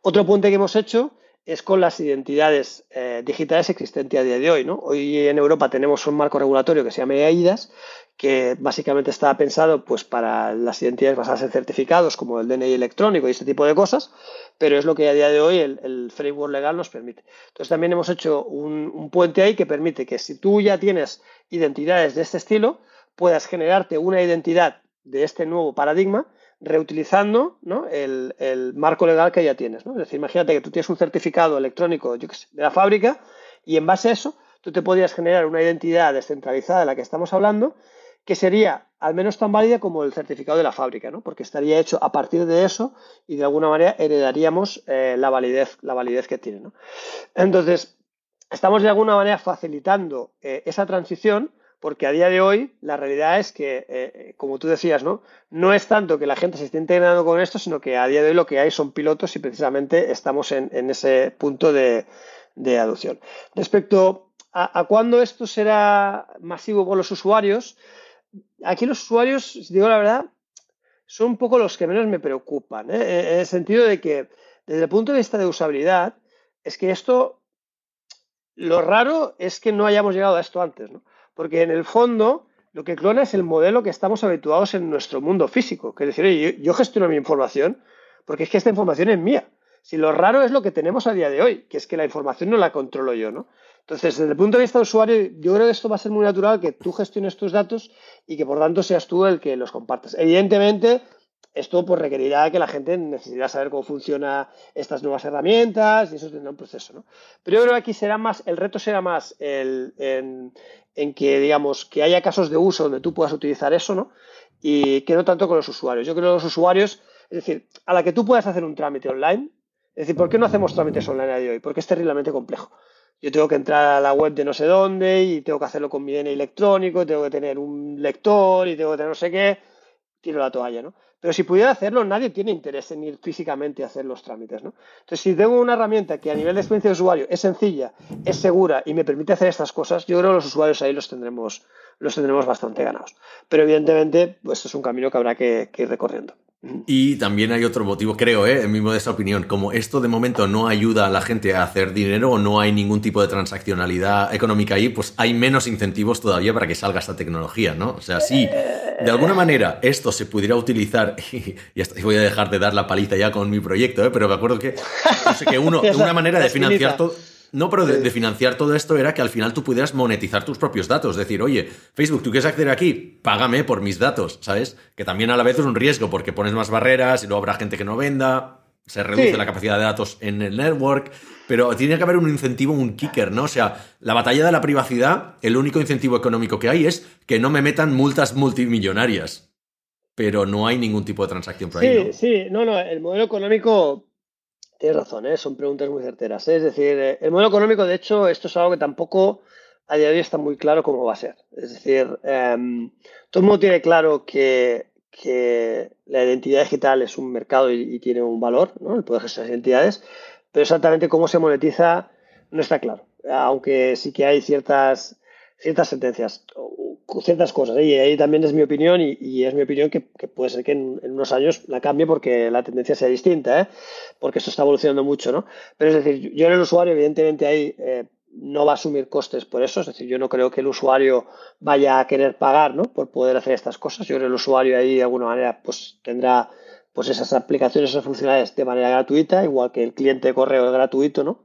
Otro puente que hemos hecho es con las identidades eh, digitales existentes a día de hoy. ¿no? Hoy en Europa tenemos un marco regulatorio que se llama EIDAS, que básicamente está pensado pues, para las identidades basadas en certificados, como el DNI electrónico y este tipo de cosas, pero es lo que a día de hoy el, framework legal nos permite. Entonces también hemos hecho un, puente ahí que permite que si tú ya tienes identidades de este estilo, puedas generarte una identidad de este nuevo paradigma reutilizando el, marco legal que ya tienes. Es decir, imagínate que tú tienes un certificado electrónico de la fábrica y en base a eso tú te podrías generar una identidad descentralizada de la que estamos hablando que sería al menos tan válida como el certificado de la fábrica, ¿no? porque estaría hecho a partir de eso y de alguna manera heredaríamos eh, la, validez, la validez que tiene. ¿no? Entonces, estamos de alguna manera facilitando eh, esa transición porque a día de hoy la realidad es que, eh, como tú decías, ¿no? no es tanto que la gente se esté integrando con esto, sino que a día de hoy lo que hay son pilotos y precisamente estamos en, ese punto de, adopción. Respecto a, a cuándo esto será masivo con los usuarios, aquí los usuarios, si digo la verdad, son un poco los que menos me preocupan, ¿eh? en el sentido de que desde el punto de vista de usabilidad, es que esto, lo raro es que no hayamos llegado a esto antes, ¿no? porque en el fondo lo que clona es el modelo que estamos habituados en nuestro mundo físico, que es decir, yo, yo gestiono mi información porque es que esta información es mía. Si lo raro es lo que tenemos a día de hoy, que es que la información no la controlo yo, ¿no? Entonces, desde el punto de vista de usuario, yo creo que esto va a ser muy natural que tú gestiones tus datos y que por tanto seas tú el que los compartas. Evidentemente, esto pues, requerirá que la gente necesitará saber cómo funcionan estas nuevas herramientas y eso tendrá un proceso. ¿no? Pero yo creo que aquí será más, el reto será más el, en, que, digamos, que haya casos de uso donde tú puedas utilizar eso, ¿no? Y que no tanto con los usuarios. Yo creo que los usuarios, es decir, a la que tú puedas hacer un trámite online, es decir, ¿por qué no hacemos trámites online a día de hoy? Porque es terriblemente complejo yo tengo que entrar a la web de no sé dónde y tengo que hacerlo con mi DNI electrónico, tengo que tener un lector y tengo que tener no sé qué, tiro la toalla, ¿no? Pero si pudiera hacerlo, nadie tiene interés en ir físicamente a hacer los trámites, ¿no? Entonces, si tengo una herramienta que a nivel de experiencia de usuario es sencilla, es segura y me permite hacer estas cosas, yo creo que los usuarios ahí los tendremos, los tendremos bastante ganados. Pero evidentemente, pues es un camino que habrá que ir recorriendo. Y también hay otro motivo, creo, ¿eh? en mi modesta opinión, como esto de momento no ayuda a la gente a hacer dinero o no hay ningún tipo de transaccionalidad económica ahí, pues hay menos incentivos todavía para que salga esta tecnología, ¿no? O sea, sí, de alguna manera esto se pudiera utilizar, *laughs* y, y voy a dejar de dar la paliza ya con mi proyecto, ¿eh? pero me acuerdo que, no sé, que uno, *laughs* una manera de financiar todo no, pero de, financiar todo esto era que al final tú pudieras monetizar tus propios datos. Decir, oye, Facebook, ¿tú quieres acceder aquí? Págame por mis datos, ¿sabes? Que también a la vez es un riesgo porque pones más barreras y luego habrá gente que no venda, se reduce la capacidad de datos en el network, pero tiene que haber un incentivo, un kicker, ¿no? O sea, la batalla de la privacidad, el único incentivo económico que hay es que no me metan multas multimillonarias. Pero no hay ningún tipo de transacción por ahí. Sí, sí, no, no, el modelo económico Tienes razón, ¿eh? son preguntas muy certeras. ¿eh? Es decir, eh, el modelo económico, de hecho, esto es algo que tampoco a día de hoy está muy claro cómo va a ser. Es decir, em, todo el mundo tiene claro que, la identidad digital es un mercado y, tiene un valor, ¿no? el poder gestionar identidades, pero exactamente cómo se monetiza no está claro. Aunque sí que hay ciertas, ciertas sentencias ciertas cosas. ¿eh? Y ahí también es mi opinión y, es mi opinión que, puede ser que en, unos años la cambie porque la tendencia sea distinta, ¿eh? porque esto está evolucionando mucho. ¿no? Pero es decir, yo en el usuario evidentemente ahí eh, no va a asumir costes por eso. Es decir, yo no creo que el usuario vaya a querer pagar ¿no? por poder hacer estas cosas. Yo creo el usuario ahí de alguna manera pues tendrá pues esas aplicaciones, esas funcionalidades de manera gratuita, igual que el cliente de correo es gratuito, ¿no?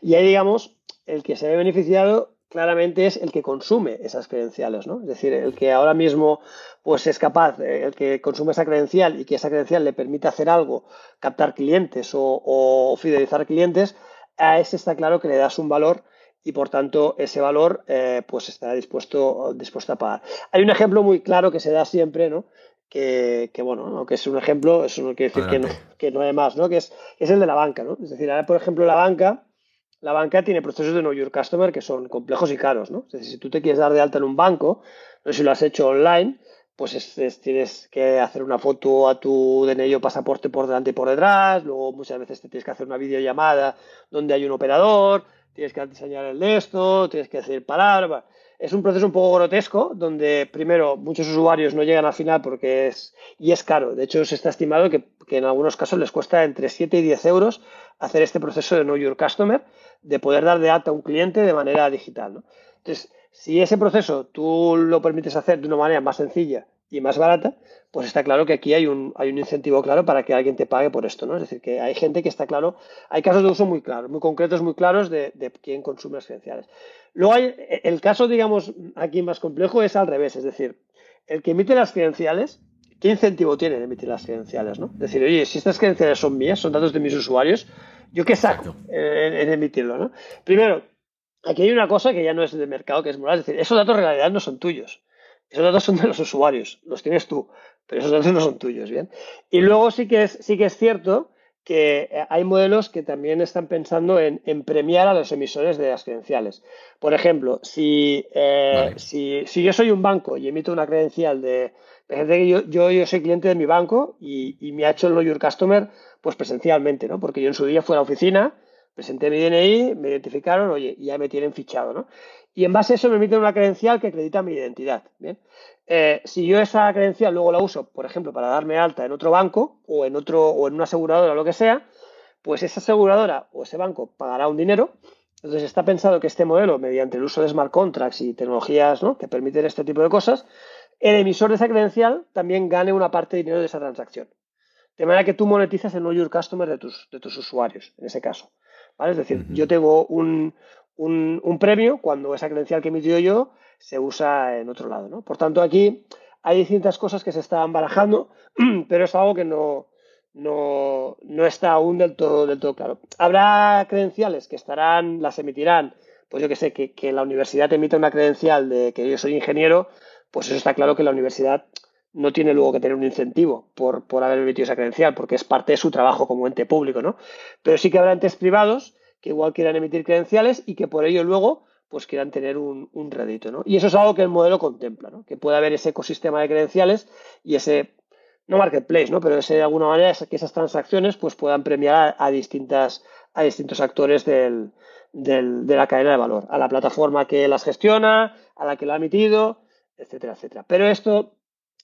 Y ahí, digamos, el que se ve beneficiado claramente es el que consume esas credenciales, ¿no? Es decir, el que ahora mismo pues es capaz, eh, el que consume esa credencial y que esa credencial le permite hacer algo, captar clientes o, fidelizar clientes, a ese está claro que le das un valor y por tanto ese valor eh, pues estará dispuesto, dispuesto a pagar. Hay un ejemplo muy claro que se da siempre, ¿no? Que, bueno, aunque es un ejemplo, eso no quiere decir que no, que no hay más, ¿no? Que es, es el de la banca, ¿no? Es decir, ahora por ejemplo la banca la banca tiene procesos de Know Your Customer que son complejos y caros, ¿no? Es decir, si tú te quieres dar de alta en un banco, no sé si lo has hecho online, pues tienes que hacer una foto a tu DNI pasaporte por delante y por detrás, luego muchas veces te tienes que hacer una videollamada donde hay un operador, tienes que diseñar el de esto, tienes que decir palabras. Es un proceso un poco grotesco donde primero muchos usuarios no llegan al final porque es y es caro. De hecho, se está estimado que, que en algunos casos les cuesta entre 7 y 10 euros hacer este proceso de Know Your Customer de poder dar de alta a un cliente de manera digital. ¿no? Entonces, si ese proceso tú lo permites hacer de una manera más sencilla y más barata, pues está claro que aquí hay un, hay un incentivo claro para que alguien te pague por esto, ¿no? Es decir, que hay gente que está claro, hay casos de uso muy claros, muy concretos, muy claros de, de quién consume las credenciales. Luego hay, el caso, digamos, aquí más complejo es al revés, es decir, el que emite las credenciales, ¿qué incentivo tiene de emitir las credenciales, no? Es decir, oye, si estas credenciales son mías, son datos de mis usuarios, ¿Yo qué saco en, emitirlo? ¿no? Primero, aquí hay una cosa que ya no es de mercado, que es moral. Es decir, esos datos en realidad no son tuyos. Esos datos son de los usuarios, los tienes tú, pero esos datos no son tuyos, ¿bien? Y luego sí que es, sí que es cierto que hay modelos que también están pensando en, premiar a los emisores de las credenciales. Por ejemplo, si, eh, si, yo soy un banco y emito una credencial de, que yo, yo, soy cliente de mi banco y, y me ha hecho el Know Your Customer pues presencialmente, ¿no? Porque yo en su día fui a la oficina, presenté mi DNI, me identificaron, oye, ya me tienen fichado, ¿no? Y en base a eso me emiten una credencial que acredita mi identidad, ¿bien? Eh, si yo esa credencial luego la uso, por ejemplo, para darme alta en otro banco o en otro o en una aseguradora o lo que sea, pues esa aseguradora o ese banco pagará un dinero. Entonces está pensado que este modelo, mediante el uso de smart contracts y tecnologías ¿no? que permiten este tipo de cosas, el emisor de esa credencial también gane una parte de dinero de esa transacción. De manera que tú monetizas el Know Your Customer de tus, de tus usuarios, en ese caso. ¿vale? Es decir, yo tengo un, premio cuando esa credencial que he emitido yo se usa en otro lado. ¿no? Por tanto, aquí hay distintas cosas que se están barajando, *clears throat* pero es algo que no, no, está aún del todo, del todo claro. Habrá credenciales que estarán, las emitirán, pues yo que sé, que, que la universidad emita una credencial de que yo soy ingeniero, pues eso está claro que la universidad no tiene luego que tener un incentivo por, por haber emitido esa credencial, porque es parte de su trabajo como ente público, ¿no? Pero sí que habrá entes privados que igual quieran emitir credenciales y que por ello luego pues quieran tener un, un rédito, ¿no? Y eso es algo que el modelo contempla, ¿no? Que pueda haber ese ecosistema de credenciales y ese, no marketplace, ¿no? Pero ese, de alguna manera que esas transacciones pues puedan premiar a, distintas, a distintos actores del, del, de la cadena de valor, a la plataforma que las gestiona, a la que lo ha emitido, etcétera, etcétera. Pero esto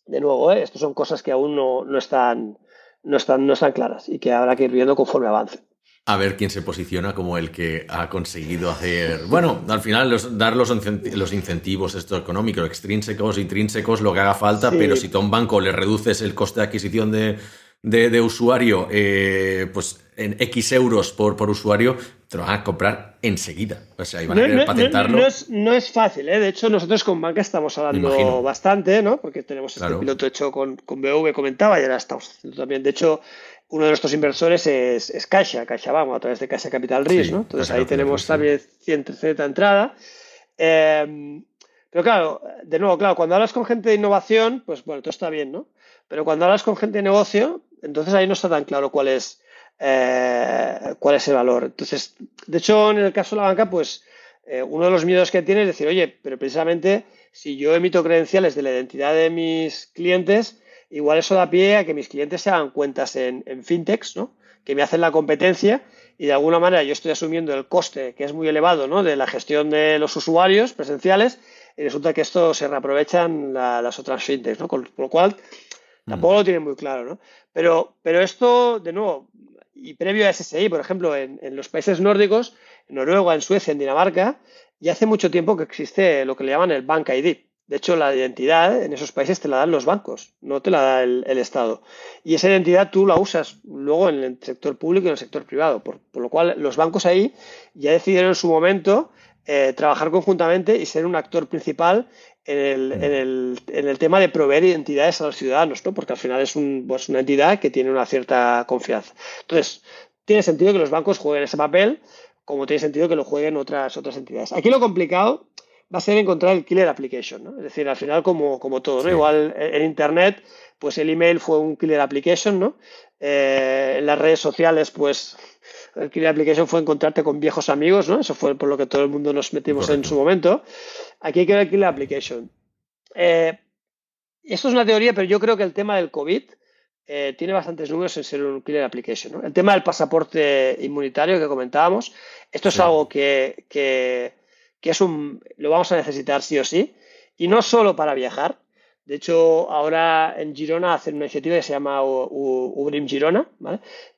de nuevo, ¿eh? estas son cosas que aún no, no, están, no, están, no están claras y que habrá que ir viendo conforme avance a ver quién se posiciona como el que ha conseguido hacer, bueno, al final dar los, los incentivos estos económicos, extrínsecos, intrínsecos, lo que haga falta, pero si a un banco le reduces el coste de adquisición de, de, usuario, eh, pues en X euros por, por usuario, te lo van a comprar enseguida. O sea, iban a querer patentarlo. No, es, fácil, ¿eh? De hecho, nosotros con banca estamos hablando bastante, ¿no? Porque tenemos este piloto hecho con, con BV, comentaba, y ahora estamos haciendo también. De hecho, uno de nuestros inversores es, es Caixa, CaixaBank, a través de Caixa Capital Risk, ¿no? Entonces ahí tenemos también cierta entrada. Em, pero claro, de nuevo, claro, cuando hablas con gente de innovación, pues bueno, todo está bien, ¿no? Pero cuando hablas con gente de negocio, entonces ahí no está tan claro cuál es, eh, cuál es el valor. Entonces, de hecho, en el caso de la banca, pues eh, uno de los miedos que tiene es decir, oye, pero precisamente si yo emito credenciales de la identidad de mis clientes, igual eso da pie a que mis clientes se hagan cuentas en, fintechs, ¿no? que me hacen la competencia y de alguna manera yo estoy asumiendo el coste que es muy elevado ¿no? de la gestión de los usuarios presenciales y resulta que esto se reaprovechan las otras fintechs, ¿no? con, lo cual tampoco lo tienen muy claro. ¿no? Pero, pero esto, de nuevo, y previo a SSI, por ejemplo, en, en los países nórdicos, en Noruega, en Suecia, en Dinamarca, ya hace mucho tiempo que existe lo que le llaman el Bank ID. De hecho, la identidad en esos países te la dan los bancos, no te la da el, Estado. Y esa identidad tú la usas luego en el sector público y en el sector privado. Por, lo cual, los bancos ahí ya decidieron en su momento eh, trabajar conjuntamente y ser un actor principal en el, en, el, tema de proveer identidades a los ciudadanos, ¿no? porque al final es pues una entidad que tiene una cierta confianza. Entonces, tiene sentido que los bancos jueguen ese papel, como tiene sentido que lo jueguen otras, otras entidades. Aquí lo complicado va a ser encontrar el killer application, ¿no? Es decir, al final como, como todo, ¿no? Igual en Internet, pues el email fue un killer application, ¿no? Eh, en las redes sociales, pues el killer application fue encontrarte con viejos amigos, ¿no? Eso fue por lo que todo el mundo nos metimos en su momento. Aquí hay que ver el killer application. Eh, esto es una teoría, pero yo creo que el tema del COVID eh, tiene bastantes números en ser un killer application. ¿no? El tema del pasaporte inmunitario que comentábamos, esto es algo que, que que es un, lo vamos a necesitar sí o sí, y no solo para viajar. De hecho, ahora en Girona hacen una iniciativa que se llama Ubrim Girona,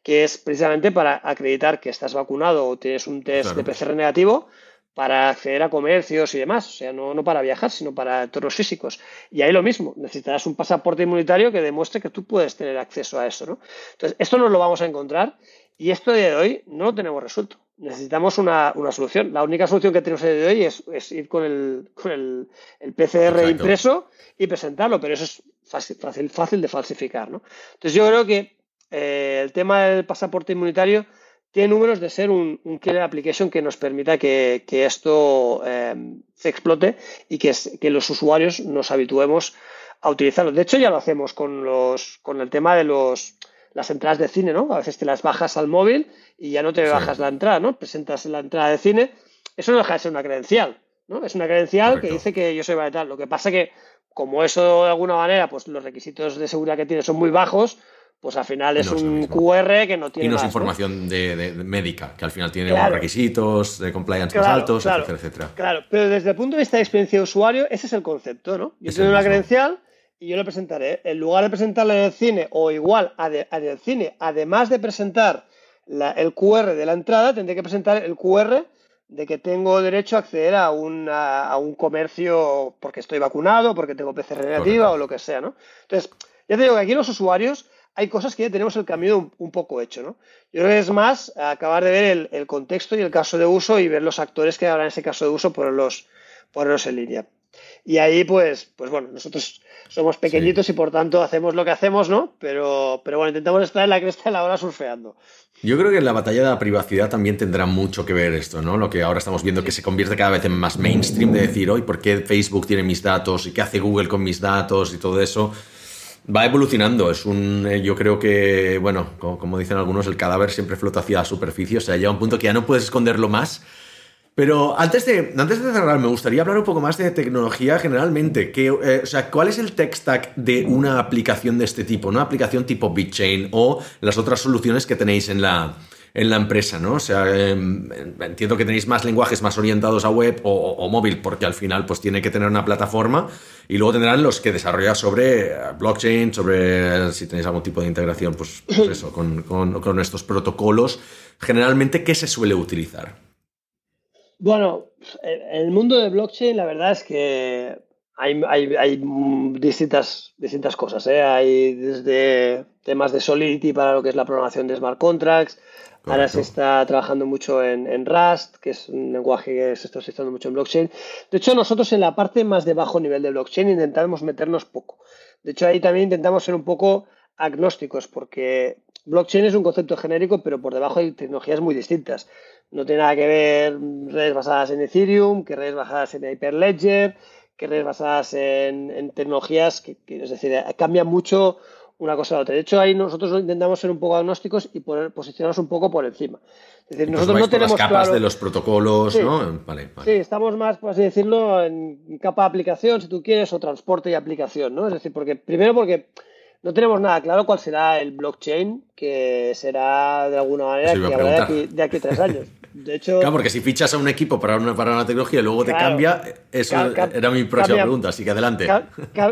que es precisamente para acreditar que estás vacunado o tienes un test de PCR negativo para acceder a comercios y demás. O sea, no, no, para viajar, sino para entornos físicos. Y ahí lo mismo, necesitarás un pasaporte inmunitario que demuestre que tú puedes tener acceso a eso. ¿no? Entonces, esto no lo vamos a encontrar y esto de hoy no lo tenemos resuelto necesitamos una, solución. La única solución que tenemos de hoy es, ir con el, PCR impreso y presentarlo, pero eso es fácil, fácil, fácil de falsificar. ¿no? Entonces yo creo que eh, el tema del pasaporte inmunitario tiene números de ser un, un killer application que nos permita que, esto eh, se explote y que, que los usuarios nos habituemos a utilizarlo. De hecho, ya lo hacemos con, los, con el tema de los las entradas de cine, ¿no? A veces te las bajas al móvil y ya no te bajas la entrada, ¿no? Presentas la entrada de cine. Eso no deja de ser una credencial, ¿no? Es una credencial que dice que yo soy tal. Lo que pasa que, como eso de alguna manera, pues los requisitos de seguridad que tiene son muy bajos, pues al final es un QR que no tiene. Y no es información de, médica, que al final tiene requisitos de compliance más altos, etcétera, etcétera. Claro, pero desde el punto de vista de experiencia de usuario, ese es el concepto, ¿no? Yo tengo una credencial y yo le presentaré. En lugar de presentarle en el cine o igual a, del cine, además de presentar el QR de la entrada, tendré que presentar el QR de que tengo derecho a acceder a, a un comercio porque estoy vacunado, porque tengo PCR negativa o lo que sea, ¿no? Entonces, ya te digo que aquí los usuarios hay cosas que ya tenemos el camino un, poco hecho, ¿no? Yo creo que es más acabar de ver el, el, contexto y el caso de uso y ver los actores que habrán ese caso de uso ponerlos, ponerlos en línea. Y ahí, pues, pues bueno, nosotros somos pequeñitos y por tanto hacemos lo que hacemos, ¿no? Pero, pero bueno, intentamos estar en la cresta de la hora surfeando. Yo creo que en la batalla de la privacidad también tendrá mucho que ver esto, ¿no? Lo que ahora estamos viendo que se convierte cada vez en más mainstream de decir, hoy, ¿por qué Facebook tiene mis datos? ¿Y qué hace Google con mis datos? Y todo eso. Va evolucionando, es un, eh, yo creo que, bueno, como, como dicen algunos, el cadáver siempre flota hacia la superficie, o sea, llega un punto que ya no puedes esconderlo más pero antes de, antes de cerrar, me gustaría hablar un poco más de tecnología generalmente. Que, eh, o sea, ¿cuál es el tech stack de una aplicación de este tipo? ¿Una aplicación tipo BitChain o las otras soluciones que tenéis en la, en la empresa, ¿no? O sea, em, entiendo que tenéis más lenguajes más orientados a web o, móvil, porque al final pues tiene que tener una plataforma y luego tendrán los que desarrollan sobre eh, blockchain, sobre si tenéis algún tipo de integración, pues, pues eso, con, con, con estos protocolos. Generalmente, ¿qué se suele utilizar? Bueno, en el mundo de blockchain la verdad es que hay, distintas, distintas cosas. ¿eh? Hay desde temas de Solidity para lo que es la programación de smart contracts. Ahora se está trabajando mucho en, Rust, que es un lenguaje que se está utilizando mucho en blockchain. De hecho, nosotros en la parte más de bajo nivel de blockchain intentamos meternos poco. De hecho, ahí también intentamos ser un poco agnósticos, porque blockchain es un concepto genérico, pero por debajo hay tecnologías muy distintas. No tiene nada que ver redes basadas en Ethereum, que redes basadas en Hyperledger, que redes basadas en, tecnologías que, es decir, cambia mucho una cosa a la otra. De hecho, ahí nosotros intentamos ser un poco agnósticos y poner, posicionarnos un poco por encima. Es decir, nosotros no tenemos las capas de los protocolos, ¿no? Vale, Sí, estamos más, por así decirlo, en capa de aplicación, si tú quieres, o transporte y aplicación, ¿no? Es decir, porque primero porque no tenemos nada claro cuál será el blockchain, que será de alguna manera que habrá de aquí, de aquí a tres años. De hecho, claro, porque si fichas a un equipo para una, para una tecnología y luego te cambia, eso era mi próxima pregunta, así que adelante.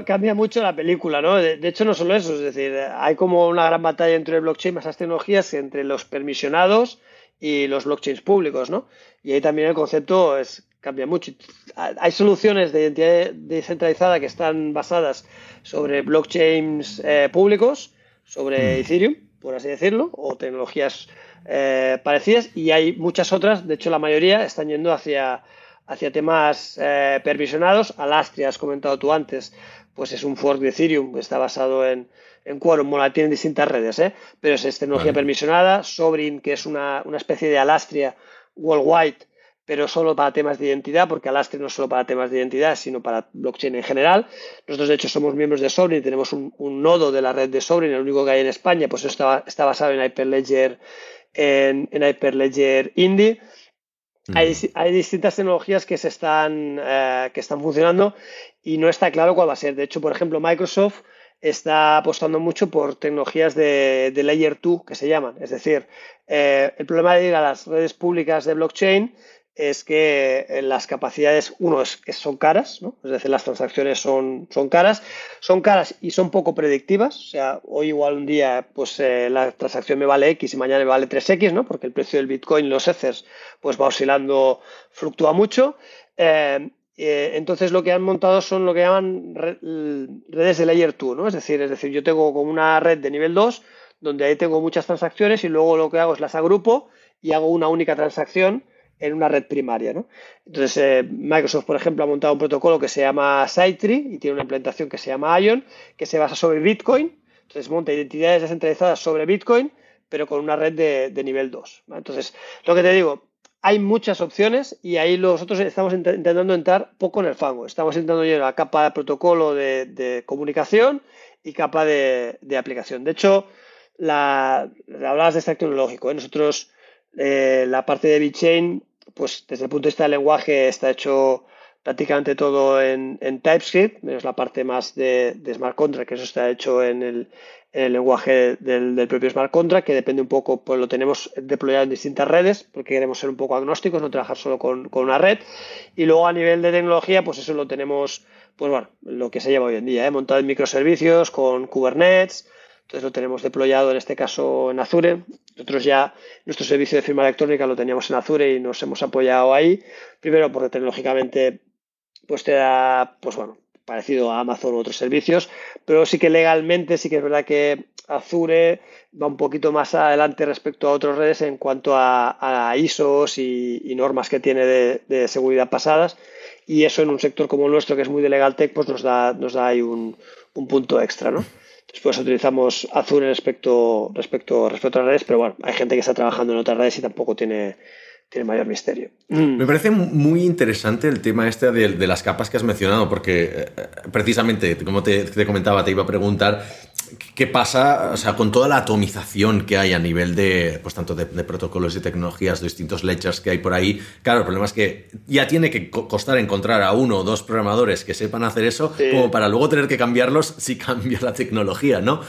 cambia mucho la película, ¿no? De, hecho, no solo eso, es decir, hay como una gran batalla entre el blockchain y esas tecnologías entre los permisionados y los blockchains públicos, ¿no? Y ahí también el concepto es, cambia mucho. Hay soluciones de identidad descentralizada que están basadas sobre blockchains eh, públicos, sobre mm. Ethereum, por así decirlo, o tecnologías eh, parecidas y hay muchas otras, de hecho la mayoría están yendo hacia, hacia temas eh, permisionados. Alastria, has comentado tú antes, pues es un fork de Ethereum, está basado en, en Quorum, bueno, tiene distintas redes, ¿eh? pero es, tecnología permisionada. Sobrin, que es una, una especie de Alastria worldwide, pero solo para temas de identidad, porque Alastria no es solo para temas de identidad, sino para blockchain en general. Nosotros, de hecho, somos miembros de Sobrin, tenemos un, nodo de la red de Sobrin, el único que hay en España, pues eso está, está basado en Hyperledger en, Hyperledger Indie. Hay, distintas tecnologías que se están, eh, que están funcionando y no está claro cuál va a ser. De hecho, por ejemplo, Microsoft está apostando mucho por tecnologías de, Layer 2 que se llaman. Es decir, eh, el problema de ir a las redes públicas de blockchain es que eh, las capacidades, uno es que son caras, ¿no? es decir, las transacciones son, son caras, son caras y son poco predictivas, o sea, hoy igual un día pues eh, la transacción me vale X y mañana me vale 3X, ¿no? porque el precio del Bitcoin, los Ethers, pues va oscilando, fluctúa mucho. Eh, entonces lo que han montado son lo que llaman redes de layer 2, ¿no? es decir, es decir, yo tengo como una red de nivel 2 donde ahí tengo muchas transacciones y luego lo que hago es las agrupo y hago una única transacción en una red primaria. ¿no? Entonces, eh, Microsoft, por ejemplo, ha montado un protocolo que se llama Sitetree y tiene una implementación que se llama Ion, que se basa sobre Bitcoin. Entonces, monta identidades descentralizadas sobre Bitcoin, pero con una red de, nivel 2. Entonces, lo que te digo, hay muchas opciones y ahí nosotros estamos intentando entrar poco en el fango. Estamos intentando llegar a capa de protocolo de, comunicación y capa de, aplicación. De hecho, la, hablabas de stack tecnológico. ¿eh? Nosotros eh, la parte de BitChain, pues desde el punto de vista del lenguaje está hecho prácticamente todo en, TypeScript, menos la parte más de, smart contract, que eso está hecho en el, lenguaje del, propio smart contract, que depende un poco, pues lo tenemos deployado en distintas redes, porque queremos ser un poco agnósticos, no trabajar solo con, una red. Y luego a nivel de tecnología, pues eso lo tenemos, pues bueno, lo que se lleva hoy en día, ¿eh? montado en microservicios, con Kubernetes, entonces lo tenemos deployado en este caso en Azure. Nosotros ya nuestro servicio de firma electrónica lo teníamos en Azure y nos hemos apoyado ahí. Primero porque tecnológicamente pues te da, pues bueno, parecido a Amazon u otros servicios, pero sí que legalmente sí que es verdad que Azure va un poquito más adelante respecto a otras redes en cuanto a, ISOs y, normas que tiene de, seguridad pasadas y eso en un sector como el nuestro que es muy de legal tech pues nos da, nos da ahí un, un punto extra, ¿no? Después utilizamos Azure respecto, respecto, respecto a las redes, pero bueno, hay gente que está trabajando en otras redes y tampoco tiene, tiene mayor misterio. Me parece muy interesante el tema este de, las capas que has mencionado, porque eh, precisamente, como te, comentaba, te iba a preguntar qué pasa o sea, con toda la atomización que hay a nivel de, pues tanto de, protocolos y tecnologías, de distintos ledgers que hay por ahí. Claro, el problema es que ya tiene que costar encontrar a uno o dos programadores que sepan hacer eso, como para luego tener que cambiarlos si *laughs* cambia la tecnología, ¿no?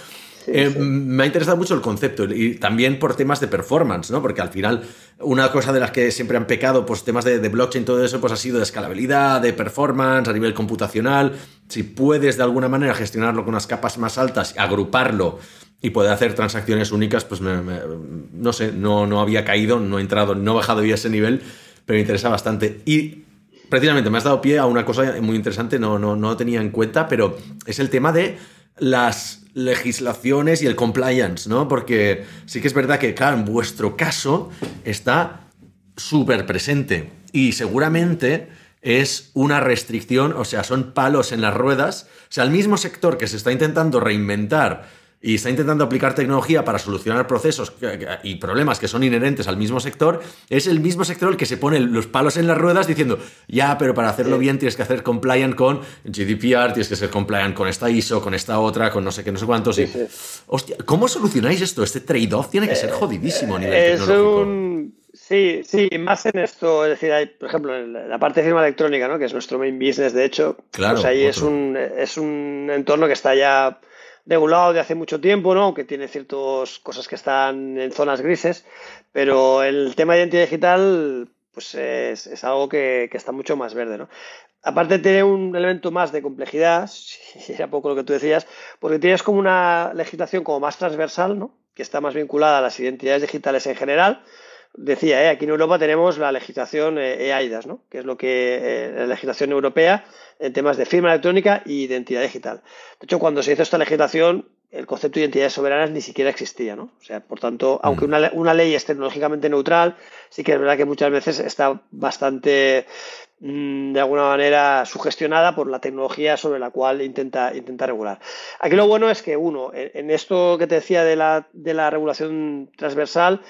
Eh, me ha interesado mucho el concepto y también por temas de performance, ¿no? Porque al final, una cosa de las que siempre han pecado, pues temas de, de blockchain, todo eso, pues ha sido de escalabilidad, de performance a nivel computacional. Si puedes de alguna manera gestionarlo con unas capas más altas, agruparlo y poder hacer transacciones únicas, pues no sé, no, no había caído, no he entrado, no he bajado ya ese nivel, pero me interesa bastante. Y precisamente me has dado pie a una cosa muy interesante, no, no, no tenía en cuenta, pero es el tema de las legislaciones y el compliance, ¿no? Porque sí que es verdad que, claro, en vuestro caso está súper presente y seguramente es una restricción, o sea, son palos en las ruedas. O sea, el mismo sector que se está intentando reinventar y está intentando aplicar tecnología para solucionar procesos y problemas que son inherentes al mismo sector, es el mismo sector el que se pone los palos en las ruedas diciendo, ya, pero para hacerlo bien tienes que hacer compliant con GDPR, tienes que ser compliant con esta ISO, con esta otra, con no sé qué, no sé cuántos. y, hostia, ¿cómo solucionáis esto? Este trade-off tiene que ser eh, jodidísimo a nivel es tecnológico. Un... Sí, sí, más en esto, es decir, hay, por ejemplo, en la parte de firma electrónica, ¿no? que es nuestro main business, de hecho, claro, pues ahí es un, es un entorno que está ya regulado de hace mucho tiempo, ¿no? aunque tiene ciertas cosas que están en zonas grises, pero el tema de identidad digital pues es, es algo que, que, está mucho más verde. ¿no? Aparte tiene un elemento más de complejidad, *laughs* si era poco lo que tú decías, porque tienes como una legislación como más transversal, ¿no? que está más vinculada a las identidades digitales en general, decía, ¿eh? aquí en Europa tenemos la legislación EAIDAS, ¿no? que es lo que eh, la legislación europea en temas de firma electrónica y identidad digital. De hecho, cuando se hizo esta legislación, el concepto de identidades soberanas ni siquiera existía, ¿no? O sea, por tanto, aunque mm. una, una, ley es tecnológicamente neutral, sí que es verdad que muchas veces está bastante, mm, de alguna manera, sugestionada por la tecnología sobre la cual intenta, intenta regular. Aquí lo bueno es que, uno, en, esto que te decía de la, de la regulación transversal,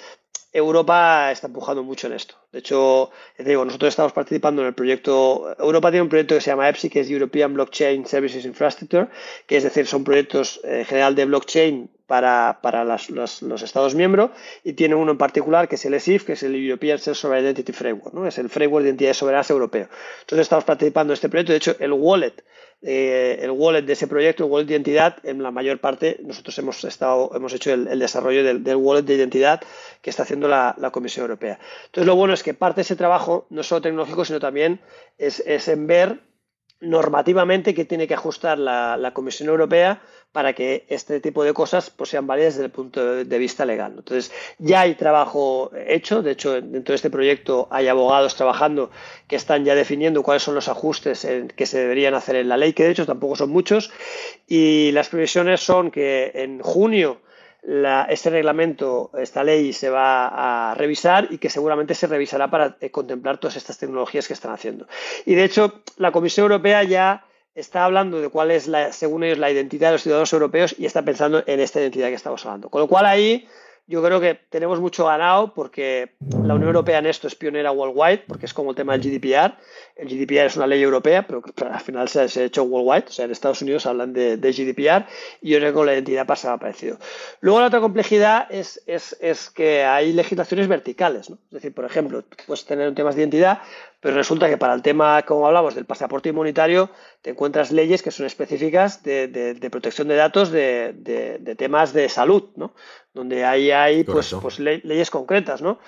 Europa está empujando mucho en esto. De hecho, nosotros estamos participando en el proyecto. Europa tiene un proyecto que se llama EPSI, que es European Blockchain Services Infrastructure, que es decir, son proyectos en general de blockchain para, los, Estados miembros y tiene uno en particular que es el ESIF, que es el European Sovereign Identity Framework, ¿no? es el framework de identidades soberanas europeo. Entonces estamos participando en este proyecto. De hecho, el wallet eh, el wallet de ese proyecto, el wallet de identidad, en la mayor parte nosotros hemos estado, hemos hecho el, desarrollo del, wallet de identidad que está haciendo la, Comisión Europea. Entonces lo bueno es que parte de ese trabajo no solo tecnológico, sino también es, es en ver normativamente que tiene que ajustar la, Comisión Europea para que este tipo de cosas pues, sean válidas desde el punto de vista legal. Entonces, ya hay trabajo hecho, de hecho, dentro de este proyecto hay abogados trabajando que están ya definiendo cuáles son los ajustes que se deberían hacer en la ley, que de hecho tampoco son muchos, y las previsiones son que en junio este reglamento, esta ley se va a revisar y que seguramente se revisará para eh, contemplar todas estas tecnologías que están haciendo. Y de hecho, la Comisión Europea ya está hablando de cuál es, la, según ellos, la identidad de los ciudadanos europeos y está pensando en esta identidad que estamos hablando. Con lo cual ahí yo creo que tenemos mucho ganado porque la Unión Europea en esto es pionera worldwide, porque es como el tema del GDPR. El GDPR es una ley europea, pero al final se, ha hecho worldwide. O sea, en Estados Unidos hablan de, GDPR y yo creo que con la identidad pasaba parecido. Luego la otra complejidad es, es, que hay legislaciones verticales. ¿no? Es decir, por ejemplo, puedes tener un tema de identidad, pero resulta que para el tema, como hablamos, del pasaporte inmunitario, te encuentras leyes que son específicas de, protección de datos de, temas de salud, ¿no? Donde ahí hay pues, pues leyes concretas, ¿no?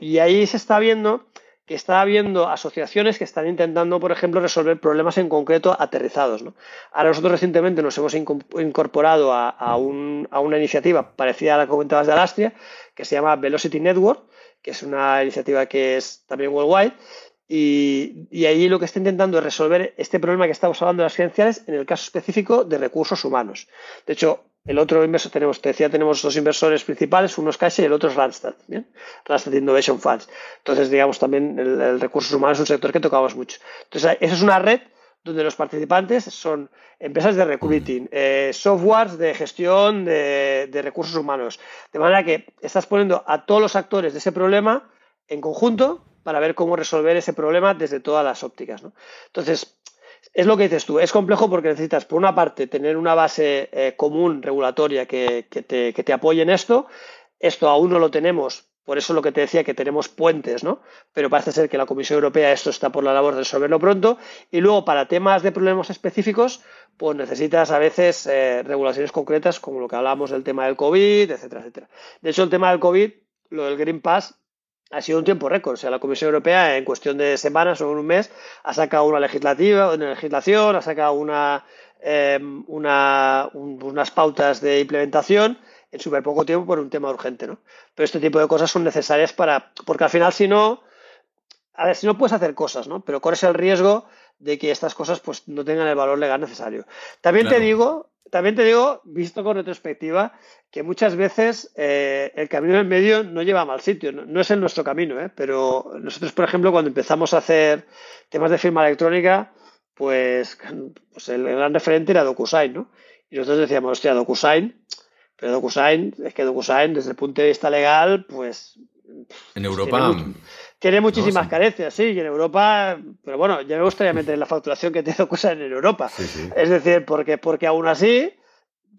y ahí se está viendo que está habiendo asociaciones que están intentando, por ejemplo, resolver problemas en concreto aterrizados. ¿no? Ahora nosotros recientemente nos hemos incorporado a, una iniciativa parecida a la que comentabas de Alastria, que se llama Velocity Network, que es una iniciativa que es también worldwide, y, y, ahí lo que está intentando es resolver este problema que estamos hablando de las credenciales en el caso específico de recursos humanos. De hecho, el otro inversor, tenemos, te decía, tenemos dos inversores principales, uno es Caixa y el otro es Randstad. Randstad Innovation Funds. Entonces, digamos, también el, el recursos humanos es un sector que tocamos mucho. Entonces, esa es una red donde los participantes son empresas de recruiting, eh, softwares de gestión de, recursos humanos. De manera que estás poniendo a todos los actores de ese problema en conjunto para ver cómo resolver ese problema desde todas las ópticas. Entonces, es lo que dices tú, es complejo porque necesitas, por una parte, tener una base eh, común regulatoria que, te, que te apoye en esto. Esto aún no lo tenemos, por eso lo que te decía que tenemos puentes, ¿no? Pero parece ser que la Comisión Europea esto está por la labor de resolverlo pronto. Y luego para temas de problemas específicos, pues necesitas a veces eh, regulaciones concretas como lo que hablamos del tema del COVID, etcétera, etcétera. De hecho, el tema del COVID, lo del Green Pass, ha sido un tiempo récord. O sea, la Comisión Europea en cuestión de semanas o en un mes ha sacado una legislativa, una legislación, ha sacado una, em, unas pautas de implementación en súper poco tiempo por un tema urgente, ¿no? Pero este tipo de cosas son necesarias para, porque al final si no, a ver, si no puedes hacer cosas, ¿no? Pero corres el riesgo de que estas cosas pues no tengan el valor legal necesario. También te digo, también te digo, visto con retrospectiva, que muchas veces eh, el camino del medio no lleva a mal sitio, no, es el nuestro camino, ¿eh? pero nosotros, por ejemplo, cuando empezamos a hacer temas de firma electrónica, pues, pues el gran referente era DocuSign, ¿no? Y nosotros decíamos, hostia, DocuSign, pero DocuSign, es que DocuSign, desde el punto de vista legal, pues. En Europa. Tiene, muchísimas carencias, sí, y en Europa. Pero bueno, ya me gustaría meter la facturación que tiene DocuSign en Europa. Es decir, porque, porque aún así,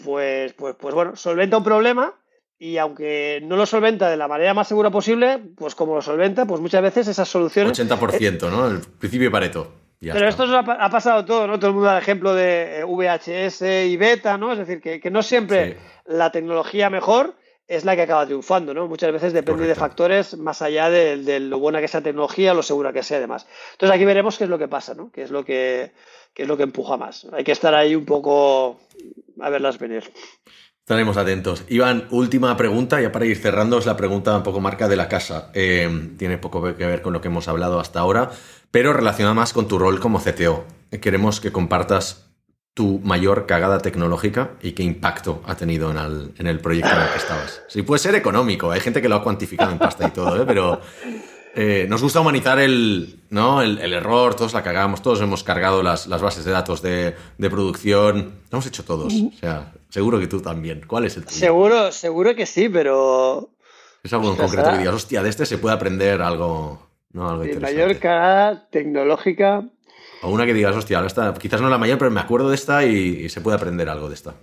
pues, pues, pues bueno, solventa un problema. Y aunque no lo solventa de la manera más segura posible, pues como lo solventa, pues muchas veces esas soluciones. 80%, ¿no? El principio de Pero esto ha, pasado todo, ¿no? Todo el mundo da el ejemplo de eh, VHS y beta, ¿no? Es decir, que, no siempre la tecnología mejor es la que acaba triunfando, ¿no? Muchas veces depende de factores más allá de, lo buena que sea tecnología, lo segura que sea, además. Entonces aquí veremos qué es lo que pasa, ¿no? Qué es lo que, qué es lo que empuja más. Hay que estar ahí un poco a verlas venir. Estaremos atentos. Iván, última pregunta, ya para ir cerrando, es la pregunta un poco marca de la casa. Eh, tiene poco que ver con lo que hemos hablado hasta ahora, pero relacionada más con tu rol como CTO. Queremos que compartas tu mayor cagada tecnológica y qué impacto ha tenido en el, proyecto en el que estabas. Sí, puede ser económico, hay gente que lo ha cuantificado en pasta y todo, ¿eh? pero eh, nos gusta humanizar el, ¿no? El, error, todos la cagamos, todos hemos cargado las, bases de datos de, producción, lo hemos hecho todos. O sea, seguro que tú también. ¿Cuál es el tuyo? Seguro, seguro que sí, pero... Es algo en concreto que digas, hostia, de este se puede aprender algo, ¿no? algo mayor cagada tecnológica o una que digas, hostia, esta, quizás no la mayor, pero me acuerdo de esta y, se puede aprender algo de esta.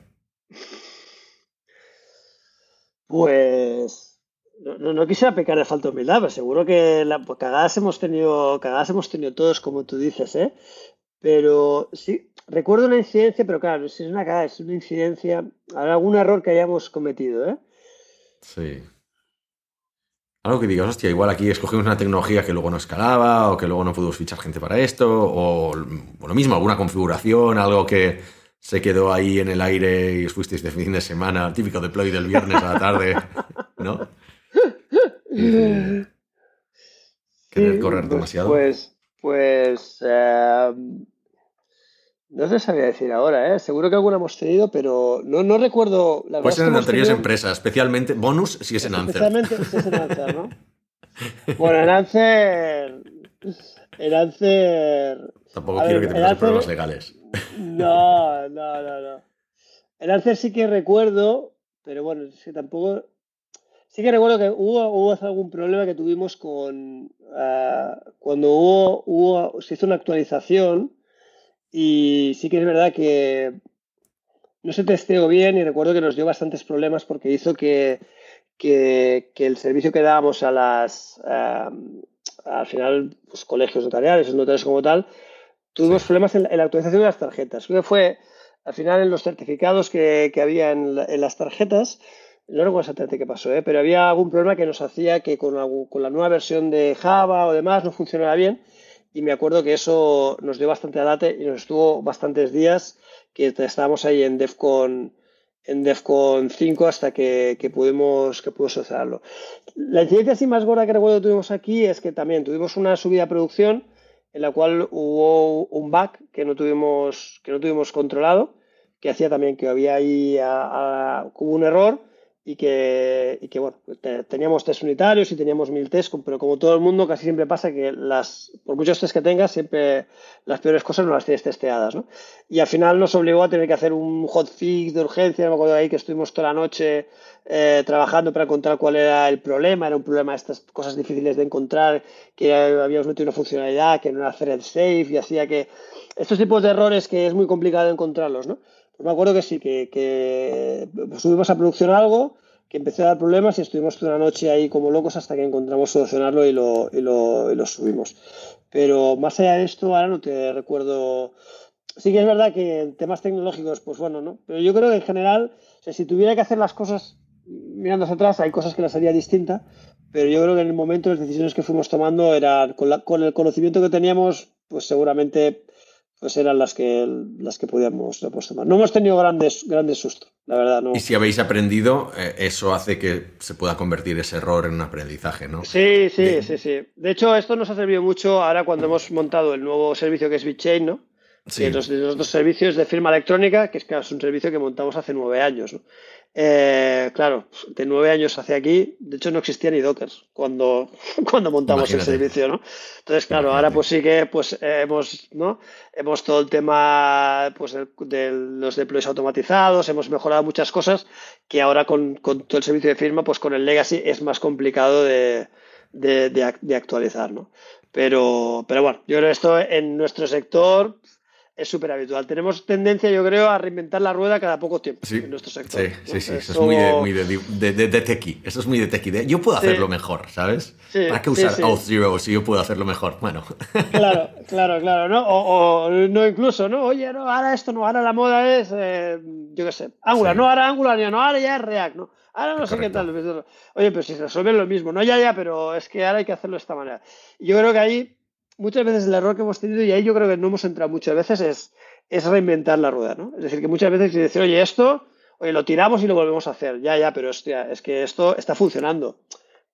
Pues no, quisiera pecar de falta de humildad, pero seguro que la, pues, cagadas hemos tenido, cagadas hemos tenido todos, como tú dices, ¿eh? Pero sí, recuerdo una incidencia, pero claro, si es una cagada, es una incidencia, algún error que hayamos cometido, ¿eh? Sí. Algo que digas, hostia, igual aquí escogimos una tecnología que luego no escalaba o que luego no pudimos fichar gente para esto, o, lo mismo, alguna configuración, algo que se quedó ahí en el aire y os fuisteis de fin de semana, típico deploy del viernes a la tarde, ¿no? *laughs* Querer correr pues, demasiado. Pues, pues, eh, no te sabía decir ahora, ¿eh? Seguro que alguna hemos tenido, pero no, no recuerdo. La pues en anteriores empresas, especialmente bonus si es en Ancer. Especialmente si es en Ancer, ¿no? bueno, en Ancer. En Ancer. Tampoco quiero que te problemas legales. No, no, no, no. En Ancer sí que recuerdo, pero bueno, sí, tampoco. Sí que recuerdo que hubo, hubo algún problema que tuvimos con. Uh, cuando hubo, hubo. Se hizo una actualización y sí que es verdad que no se testeó bien y recuerdo que nos dio bastantes problemas porque hizo que, el servicio que dábamos a las, al final, pues, colegios notariales, notarios como tal, tuvimos problemas en la, actualización de las tarjetas. Creo que fue al final en los certificados que, había en, las tarjetas, no recuerdo exactamente qué pasó, ¿eh? pero había algún problema que nos hacía que con, con la nueva versión de Java o demás no funcionara bien y me acuerdo que eso nos dio bastante alate y nos estuvo bastantes días que estábamos ahí en DEFCON en DEFCON 5 hasta que, que pudimos que pudo solucionarlo. La incidencia así más gorda que recuerdo que tuvimos aquí es que también tuvimos una subida de producción en la cual hubo un bug que no tuvimos que no tuvimos controlado que hacía también que había ahí hubo un error y que, y que bueno, teníamos test unitarios y teníamos mil test, pero como todo el mundo casi siempre pasa que las, por muchos test que tengas, siempre las peores cosas no las tienes testeadas, ¿no? Y al final nos obligó a tener que hacer un hotfix de urgencia, me acuerdo ahí que estuvimos toda la noche eh, trabajando para encontrar cuál era el problema, era un problema de estas cosas difíciles de encontrar, que habíamos metido una funcionalidad que no era thread safe y hacía que estos tipos de errores que es muy complicado encontrarlos, ¿no? Pues me acuerdo que sí, que, subimos a producción algo que empezó a dar problemas y estuvimos toda la noche ahí como locos hasta que encontramos solucionarlo y lo, y lo, y lo subimos. Pero más allá de esto, ahora no te recuerdo. Sí que es verdad que en temas tecnológicos, pues bueno, ¿no? Pero yo creo que en general, o sea, si tuviera que hacer las cosas mirando hacia atrás, hay cosas que las haría distinta, pero yo creo que en el momento las decisiones que fuimos tomando eran, con, la, con el conocimiento que teníamos, pues seguramente pues eran las que las que podíamos tomar. No hemos tenido grandes, grandes sustos, la verdad. No. Y si habéis aprendido, eh, eso hace que se pueda convertir ese error en un aprendizaje, ¿no? Sí, sí, sí, sí. De hecho, esto nos ha servido mucho ahora cuando hemos montado el nuevo servicio que es BitChain, ¿no? Sí. Los, los, otros servicios de firma electrónica, que es, que es un servicio que montamos hace nueve años. ¿no? Eh, claro, de nueve años hacia aquí, de hecho no existía ni Docker cuando, *laughs* cuando montamos Imagínate. el servicio, ¿no? Entonces, claro, Imagínate. ahora pues sí que pues hemos, ¿no? Hemos todo el tema pues, de, de, los deploys automatizados, hemos mejorado muchas cosas que ahora con, con, todo el servicio de firma, pues con el legacy es más complicado de, de, de actualizar, ¿no? Pero, pero bueno, yo creo que esto en nuestro sector es súper habitual. Tenemos tendencia, yo creo, a reinventar la rueda cada poco tiempo sí, en nuestro sector. Sí, ¿no? sí, sí, eso, eso, es muy de, muy de, de, de, de tequi. Eso es muy de tequi. Yo puedo hacerlo sí. mejor, ¿sabes? Sí, ¿Para qué usar Auth Zero si yo puedo hacerlo mejor? Bueno. Claro, *laughs* claro, claro. ¿no? O, o, no incluso, ¿no? Oye, no, ahora esto no, ahora la moda es, eh, yo qué sé, Angular. No, ahora Angular, no, ahora ya es React, ¿no? Ahora no sé qué tal. Oye, pero si se resuelve lo mismo. No, ya, ya, pero es que ahora hay que hacerlo de esta manera. Yo creo que ahí, muchas veces el error que hemos tenido, y ahí yo creo que no hemos entrado muchas veces, es es reinventar la rueda, ¿no? Es decir, que muchas veces decir, oye, esto, oye, lo tiramos y lo volvemos a hacer. Ya, ya, pero hostia, es que esto está funcionando.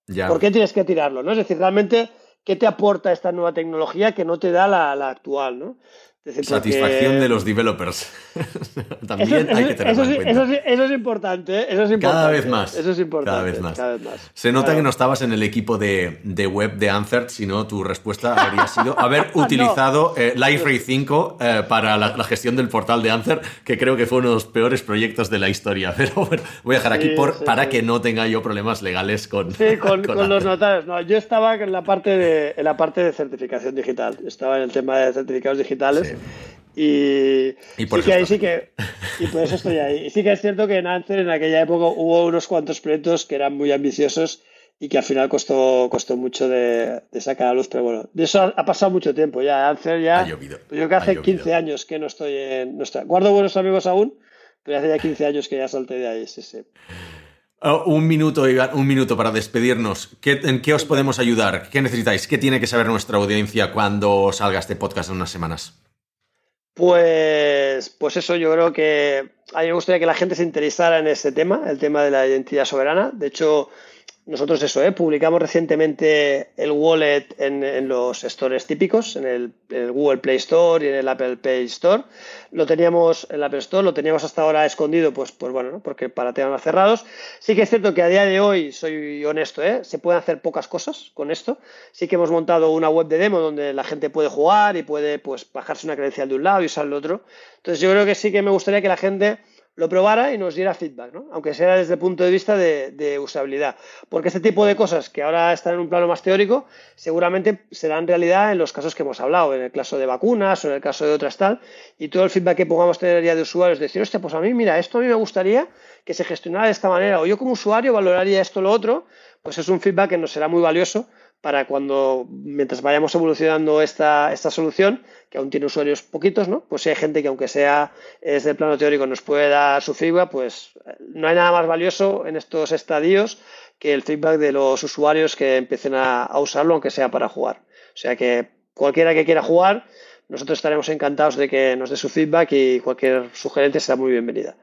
Ya. ¿Por qué tienes que tirarlo? ¿no? Es decir, realmente, ¿qué te aporta esta nueva tecnología que no te da la, la actual, ¿no? Decir, Satisfacción porque... de los developers. *laughs* También eso, hay que tenerlo eso, en cuenta. Eso, eso, es importante, ¿eh? eso es importante. Cada vez más. Eso es importante. Cada vez más. Cada vez más. Se nota claro. que no estabas en el equipo de, de web de Answer, sino tu respuesta habría sido haber *laughs* utilizado no. eh, LiveRay 5 eh, para la, la, gestión del portal de Answer, que creo que fue uno de los peores proyectos de la historia. *laughs* Pero bueno, voy a dejar aquí sí, por, sí, para sí. que no tenga yo problemas legales con. Sí, con, con, con los notarios. No, yo estaba en la parte de, en la parte de certificación digital. Estaba en el tema de certificados digitales. Y, y por sí que ahí sí que y por eso estoy ahí. Y sí que es cierto que en Ancer en aquella época hubo unos cuantos proyectos que eran muy ambiciosos y que al final costó, costó mucho de, de sacar a luz, pero bueno, de eso ha, ha pasado mucho tiempo ya. Ancer ya, ha llovido. Yo que hace 15 años que no estoy en. No estoy, guardo buenos amigos aún, pero hace ya 15 años que ya salté de ahí, sí, sí. Oh, un minuto, Iván, un minuto para despedirnos. ¿Qué, ¿En qué os podemos ayudar? ¿Qué necesitáis? ¿Qué tiene que saber nuestra audiencia cuando salga este podcast en unas semanas? Pues, pues eso, yo creo que a mí me gustaría que la gente se interesara en este tema, el tema de la identidad soberana. De hecho, nosotros eso, ¿eh? publicamos recientemente el wallet en, los stores típicos, en el, en el, Google Play Store y en el Apple Play Store. Lo teníamos en el Apple Store, lo teníamos hasta ahora escondido, pues, pues bueno, ¿no? porque para temas cerrados. Sí que es cierto que a día de hoy, soy honesto, ¿eh? se pueden hacer pocas cosas con esto. Sí que hemos montado una web de demo donde la gente puede jugar y puede pues, bajarse una credencial de un lado y usar el otro. Entonces yo creo que sí que me gustaría que la gente lo probara y nos diera feedback, ¿no? aunque sea desde el punto de vista de, usabilidad. Porque este tipo de cosas que ahora están en un plano más teórico, seguramente serán realidad en los casos que hemos hablado, en el caso de vacunas o en el caso de otras tal, y todo el feedback que podamos tener ya de usuarios, decir, hostia, pues a mí, mira, esto a mí me gustaría que se gestionara de esta manera, o yo como usuario valoraría esto o lo otro, pues es un feedback que nos será muy valioso para cuando, mientras vayamos evolucionando esta, esta solución, que aún tiene usuarios poquitos, ¿no? Pues si hay gente que aunque sea desde el plano teórico nos puede dar su feedback, pues no hay nada más valioso en estos estadios que el feedback de los usuarios que empiecen a, a usarlo, aunque sea para jugar. O sea que cualquiera que quiera jugar, nosotros estaremos encantados de que nos dé su feedback y cualquier sugerencia será muy bienvenida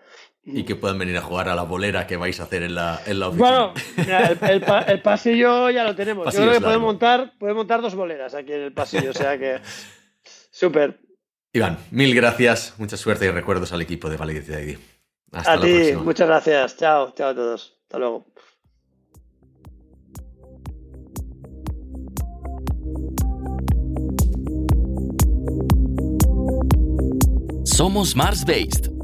y que puedan venir a jugar a la bolera que vais a hacer en la, en la oficina. Bueno, mira, el, el, el, pasillo ya lo tenemos. Pasillo Yo creo que podemos montar, podemos montar dos boleras aquí en el pasillo, o sea que *laughs* súper. Iván, mil gracias, mucha suerte y recuerdos al equipo de Validity ID. Hasta a la ti, próxima. muchas gracias. Chao, chao a todos. Hasta luego. Somos Mars Based